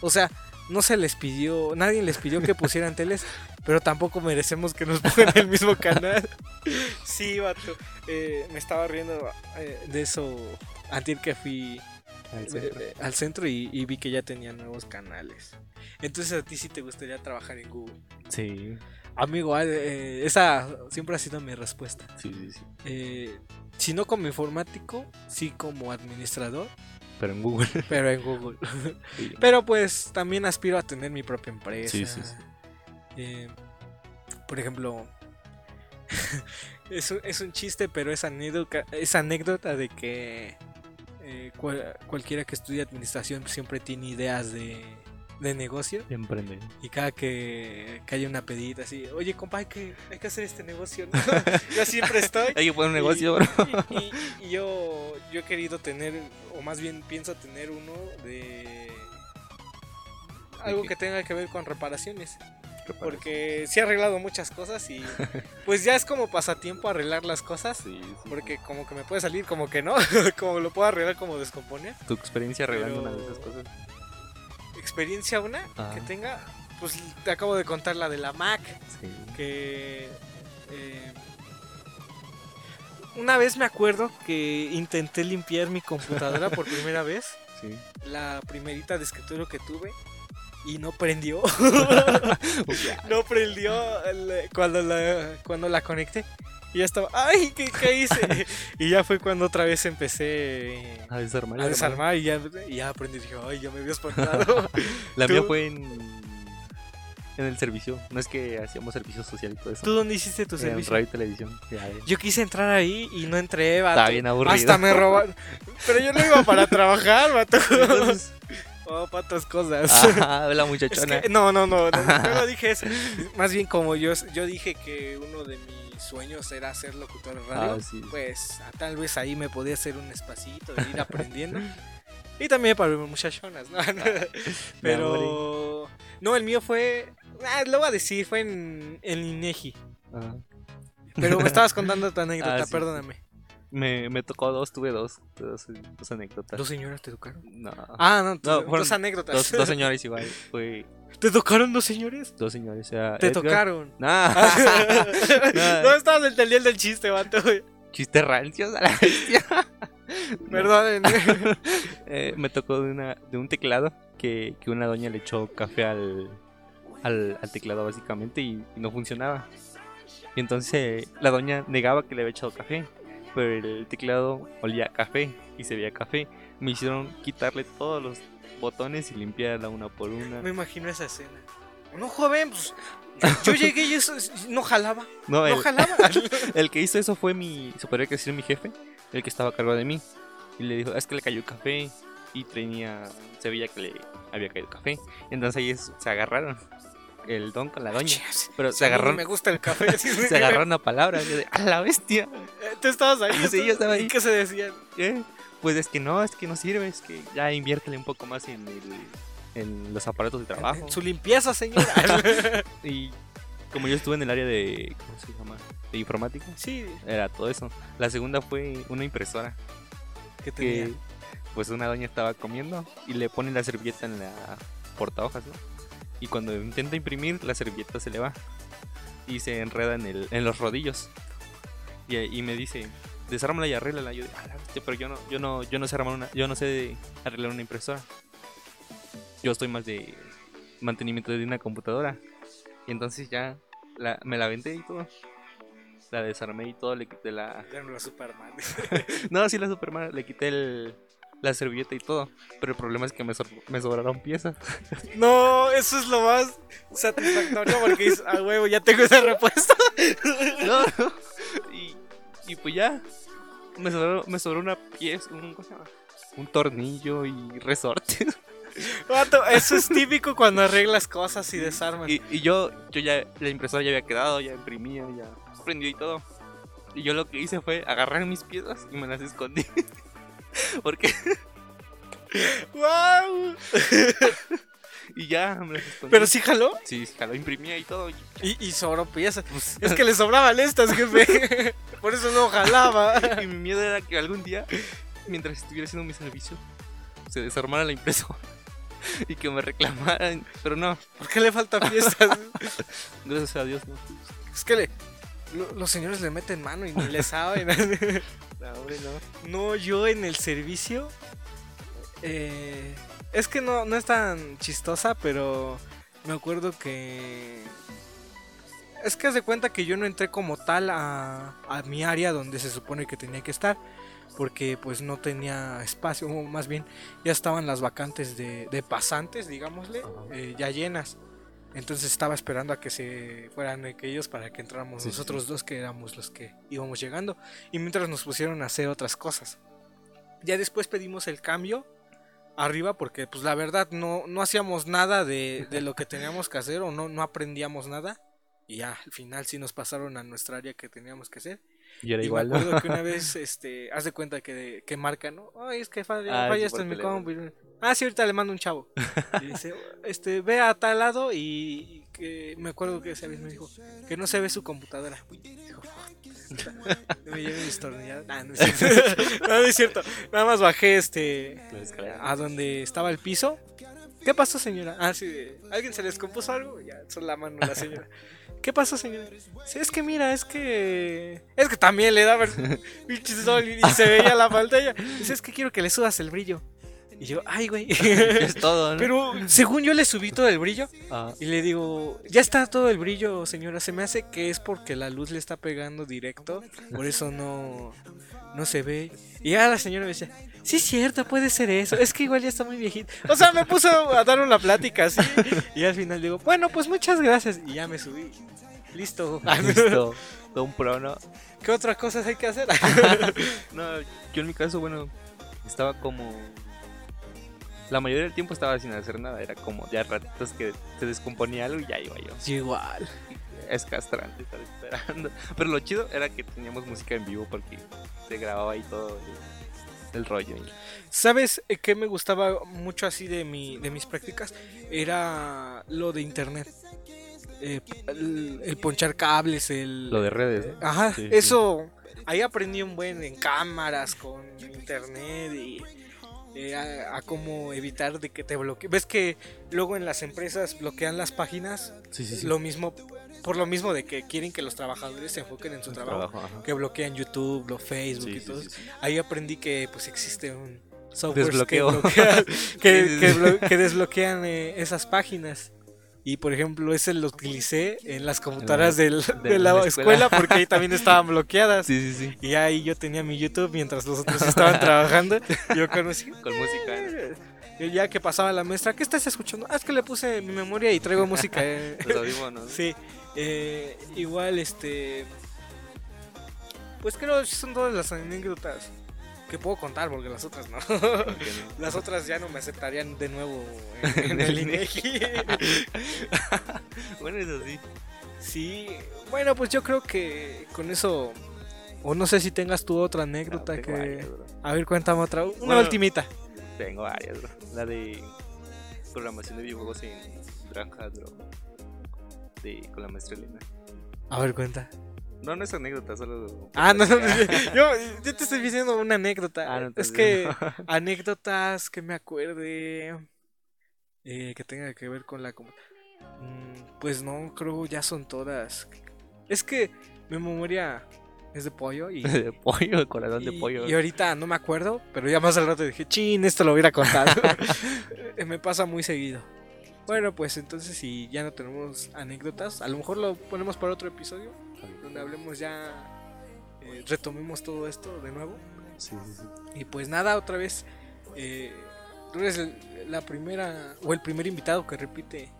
O sea, no se les pidió, nadie les pidió que pusieran teles, pero tampoco merecemos que nos <laughs> pongan el mismo canal. Sí, vato. eh, me estaba riendo eh, de eso antes que fui Al eh, centro. eh, al centro y, y vi que ya tenía nuevos canales. Entonces a ti sí te gustaría trabajar en Google. Sí, Amigo, esa siempre ha sido mi respuesta. sí, sí, sí. Eh, si no como informático, sí como administrador, Pero en Google. pero en Google. <laughs> Sí. Pero pues también aspiro a tener mi propia empresa. Sí, sí, sí. Eh, por ejemplo, <laughs> es, un, es un chiste, pero es anécdota, es anécdota de que eh, cual- cualquiera que estudie administración siempre tiene ideas de, de negocio. Emprende. Y cada que, que haya una pedita así, oye compa, hay que, hay que hacer este negocio. ¿no? <laughs> Yo siempre estoy. Hay que poner un negocio, bro. Y, y- y yo, yo he querido tener, o más bien pienso tener uno de algo que tenga que ver con reparaciones. Porque sí he arreglado muchas cosas y <laughs> pues ya es como pasatiempo arreglar las cosas. Sí, sí. Porque como que me puede salir, como que no. <laughs> como lo puedo arreglar, como descomponer. Tu experiencia arreglando Pero- una de esas cosas. Experiencia una Ah. que tenga, pues te acabo de contar la de la Mac, que eh, una vez me acuerdo que intenté limpiar mi computadora por primera vez, <laughs> Sí. la primerita de escritorio que tuve. Y no prendió. <laughs> <laughs> no prendió cuando, la, cuando la conecté. Y ya estaba, ¡ay! ¿Qué, qué hice? <laughs> y ya fue cuando otra vez empecé A desarmar. a desarmar y ya, y ya aprendí. Dije, ¡ay! Ya me había espantado. La Tú- mía fue en, en el servicio. No es que hacíamos servicio social y todo eso. ¿Tú dónde hiciste tu en servicio? radio y televisión. Ya. Yo quise entrar ahí y no entré, vato. Estaba bien aburrido. Hasta me robaron. Pero yo no iba para trabajar, vato. Entonces, Oh, para otras cosas. ajá, <laughs> la Es muchachona. que- no, no, no, no, <laughs> no lo dije eso. Más bien como yo, yo dije que uno de mis sueños era ser locutor de radio, Ah, sí. pues ah, tal vez ahí me podía hacer un espacito de ir aprendiendo. y también para muchachonas, ¿no? <laughs> Pero no, el mío fue, ah, lo voy a decir, fue en, en Inegi. Ajá. Pero me estabas contando tu anécdota, Ah, sí, perdóname. Me, me tocó dos, tuve dos. Dos, dos anécdotas. ¿Dos señoras te tocaron? No. Ah, no, tu- No, fueron dos anécdotas. Dos, dos señores igual. <laughs> Fue ¿Te tocaron dos señores? dos señores. O sea, Te Edgar- tocaron. Nah. <laughs> no estabas entendiendo el chiste, vato. Chistes rancios a la bestia. <laughs> Perdónenme. Eh, me tocó de, una, de un teclado que, que una doña le echó café al, al, al teclado básicamente y, y no funcionaba. Y entonces la doña negaba que le había echado café, pero el teclado olía a café y se veía café. Me hicieron quitarle todos los botones y limpiarla una por una. Me imagino esa escena. No, joven, pues. Yo llegué y eso no jalaba. No, No el, jalaba. <laughs> el que hizo eso fue mi, decir mi jefe, el que estaba a cargo de mí. Y le dijo, es que le cayó café y tenía, se veía que le había caído café. Entonces ahí se agarraron, el don con la doña. Pero se a mí ni agarraron, Me gusta el café. se agarraron a palabras. yo de, a la bestia. Eh, ¿Tú estabas ahí? <laughs> Sí, yo estaba ahí. ¿Y qué se decían? ¿Qué? Pues es que no, es que no sirve, es que ya inviértele un poco más en, el, en los aparatos de trabajo. En su limpieza, señora. <laughs> <laughs> Y como yo estuve en el área de, ¿cómo se llama? De informática, sí, era todo eso. La segunda fue una impresora. que tenía. que pues una doña estaba comiendo y le ponen la servilleta en la portahojas, ¿no? Y cuando intenta imprimir, la servilleta se le va y se enreda en, el, en los rodillos. Y, y me dice, desármala y arréglala. Yo, "A la bestia, pero yo no, yo no, yo no sé armar una, yo no sé arreglar una impresora. Yo estoy más de mantenimiento de una computadora. Y entonces ya la, me la vendé y todo. La desarmé y todo, le quité la, Ya no era Superman. <laughs> no, sí, la Superman, le quité el, la servilleta y todo. Pero el problema es que me, sobraron piezas. <laughs> no, eso es lo más satisfactorio porque dices, a huevo, ya tengo esa respuesta. <laughs> No, no. Y, y pues ya, me sobró, me sobró una pieza, un, un tornillo y resortes. <laughs> Vato, eso es típico cuando arreglas cosas y desarmas. Y, y yo, yo ya, la impresora ya había quedado, ya imprimía, ya prendió y todo. Y yo lo que hice fue agarrar mis piezas y me las escondí. <laughs> Porque, ¡Wow! <laughs> y ya me las escondí. Pero sí jaló Sí, sí, lo imprimía y todo. y- y, y sobró piezas. Es que le sobraban estas, jefe. <laughs> Por eso no jalaba. Y mi miedo era que algún día, mientras estuviera haciendo mi servicio, se desarmara la impresora y que me reclamaran. Pero no, ¿Por qué le faltan piezas? gracias a Dios, no. Es que le, los señores le meten mano y ni le <laughs> saben. No, hombre, no. No, yo en el servicio. eh, es que no, no es tan chistosa, pero me acuerdo que. Es que haz de cuenta que yo no entré como tal a, a mi área donde se supone que tenía que estar. Porque pues no tenía espacio, o más bien ya estaban las vacantes de, de pasantes, digámosle, eh, ya llenas. Entonces estaba esperando a que se fueran aquellos para que entráramos Sí, sí, nosotros dos que éramos los que íbamos llegando. Y mientras nos pusieron a hacer otras cosas. Ya después pedimos el cambio arriba porque pues la verdad no, no hacíamos nada de, de lo que teníamos que hacer o no, no aprendíamos nada. Y ya al final sí nos pasaron a nuestra área que teníamos que hacer. Y era y igual, me ¿no? acuerdo que una <laughs> vez, este, haz de cuenta que, que marca, ¿no? Ay, es que falla, Ah, falla esto en mi compu. Ah, sí, ahorita le mando un chavo. Y <laughs> dice, este, ve a tal lado y, y que me acuerdo que esa vez me dijo que no se ve su computadora. Dijo, <laughs> me llevé mis tornilladas. Ah, no, es cierto. no, no es cierto. Nada más bajé este a donde estaba el piso ¿Qué pasó, señora? Ah, sí, ¿alguien se les compuso algo? Ya, son la mano la señora. ¿Qué pasó, señora? Sí, es que mira, es que. Es que también le daba el <laughs> pinche sol y, y se veía la pantalla. Dice, es que quiero que le subas el brillo. Y yo, ay, güey. <laughs> Es todo, ¿no? Pero según yo le subí todo el brillo. Ah, Y le digo, ya está todo el brillo, señora. Se me hace que es porque la luz le está pegando directo. Por eso no, no se ve. Y ya la señora me decía, sí es cierto, puede ser eso. Es que igual ya está muy viejito. O sea, me puso a dar una plática así. Y al final digo, bueno, pues muchas gracias. Y ya me subí. Listo. listo. Todo un pro, ¿no? ¿Qué otras cosas hay que hacer? <laughs> No, yo en mi caso, bueno, estaba como. La mayoría del tiempo estaba sin hacer nada. Era como ya ratitos que se descomponía algo y ya iba yo. Sí, igual. Es castrante estar esperando. Pero lo chido era que teníamos música en vivo porque se grababa ahí todo el, rollo. y- ¿Sabes eh, qué me gustaba mucho así de, mi, de mis prácticas? Era lo de internet. Eh, el, el ponchar cables, el... Lo de redes. ¿no? Ajá, Sí, sí. eso... Ahí aprendí un buen en cámaras, con internet y eh, a, a cómo evitar de que te bloqueen. ¿Ves que luego en las empresas bloquean las páginas? Sí, sí, sí. Lo mismo, por lo mismo de que quieren que los trabajadores se enfoquen en su trabajo. Que bloquean YouTube, lo Facebook y todo. Ahí aprendí que pues existe un software que, bloquea- <laughs> que, que desbloquean eh, esas páginas. Y por ejemplo, ese lo utilicé en las computadoras del- de, de la, la escuela. escuela. porque ahí también estaban <laughs> bloqueadas. Sí, sí, sí. Y ahí yo tenía mi YouTube mientras los otros estaban trabajando. Yo. Con <laughs> música. ¿no? Y ya que pasaba la maestra, ¿qué estás escuchando? Ah, es que le puse mi memoria y traigo música. eh". <laughs> Audífonos. ¿no? Sí, eh, igual este. Pues creo que son todas las anécdotas que puedo contar porque las otras no. <laughs> Las otras ya no me aceptarían de nuevo en, <laughs> en el INEGI. <laughs> Bueno, eso sí. Sí, bueno, pues yo creo que con eso. O no sé si tengas tú otra anécdota que. varias. A ver, cuéntame otra. Una Bueno. ultimita. Tengo varias, bro. La de programación de videojuegos en Granja, bro. De, con la maestra Elena. A ver, cuenta. No, no es anécdota, solo. <laughs> Ah, no, no, <laughs> yo, yo te estoy diciendo una anécdota. Ah, no, es que <laughs> anécdotas que me acuerde eh, que tenga que ver con la Mm, pues no creo ya son todas es que mi memoria es de pollo y, de pollo, corazón de y- pollo. y ahorita no me acuerdo pero ya más al rato dije chin esto lo hubiera contado Eh, me pasa muy seguido bueno pues entonces si ya no tenemos anécdotas a lo mejor lo ponemos para otro episodio donde hablemos ya eh, retomemos todo esto de nuevo Sí, sí, sí. y pues nada, otra vez, eh, tú eres el- la primera o el primer invitado que repite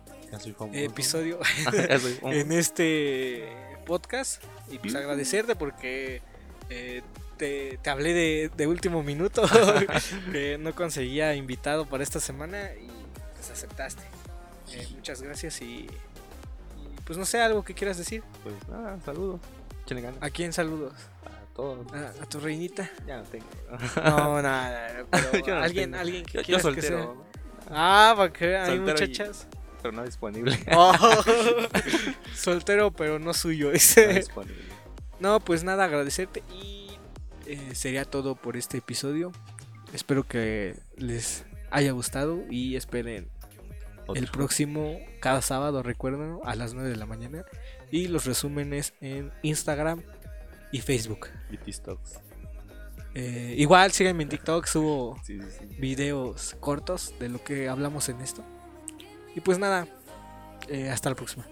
famoso. episodio <laughs> en este podcast. Y pues agradecerte porque eh, te, te hablé de, de último minuto, <laughs> que no conseguía invitado para esta semana y pues aceptaste. Eh, muchas gracias y, pues no sé, algo que quieras decir. Pues nada, saludos. Échenle ganas. ¿A quién saludos? A todos. ¿A, a tu reinita? Ya no tengo. No, nada, <laughs> no alguien, tengo. alguien que Yo, yo quieras que sea. soltero, Ah, ¿para qué? Hay Soltero y- muchachas. pero no disponible. <laughs> Oh, <laughs> soltero, pero no suyo. No disponible. No, pues nada, agradecerte. Y eh, sería todo por este episodio. Espero que les haya gustado y esperen el próximo, cada sábado, recuerden, a las 9 de la mañana. Y los resúmenes en Instagram y Facebook. Stocks. Eh, igual síganme en TikTok, subo <laughs> Sí, sí, sí. videos cortos de lo que hablamos en esto. Y pues nada, eh, hasta la próxima.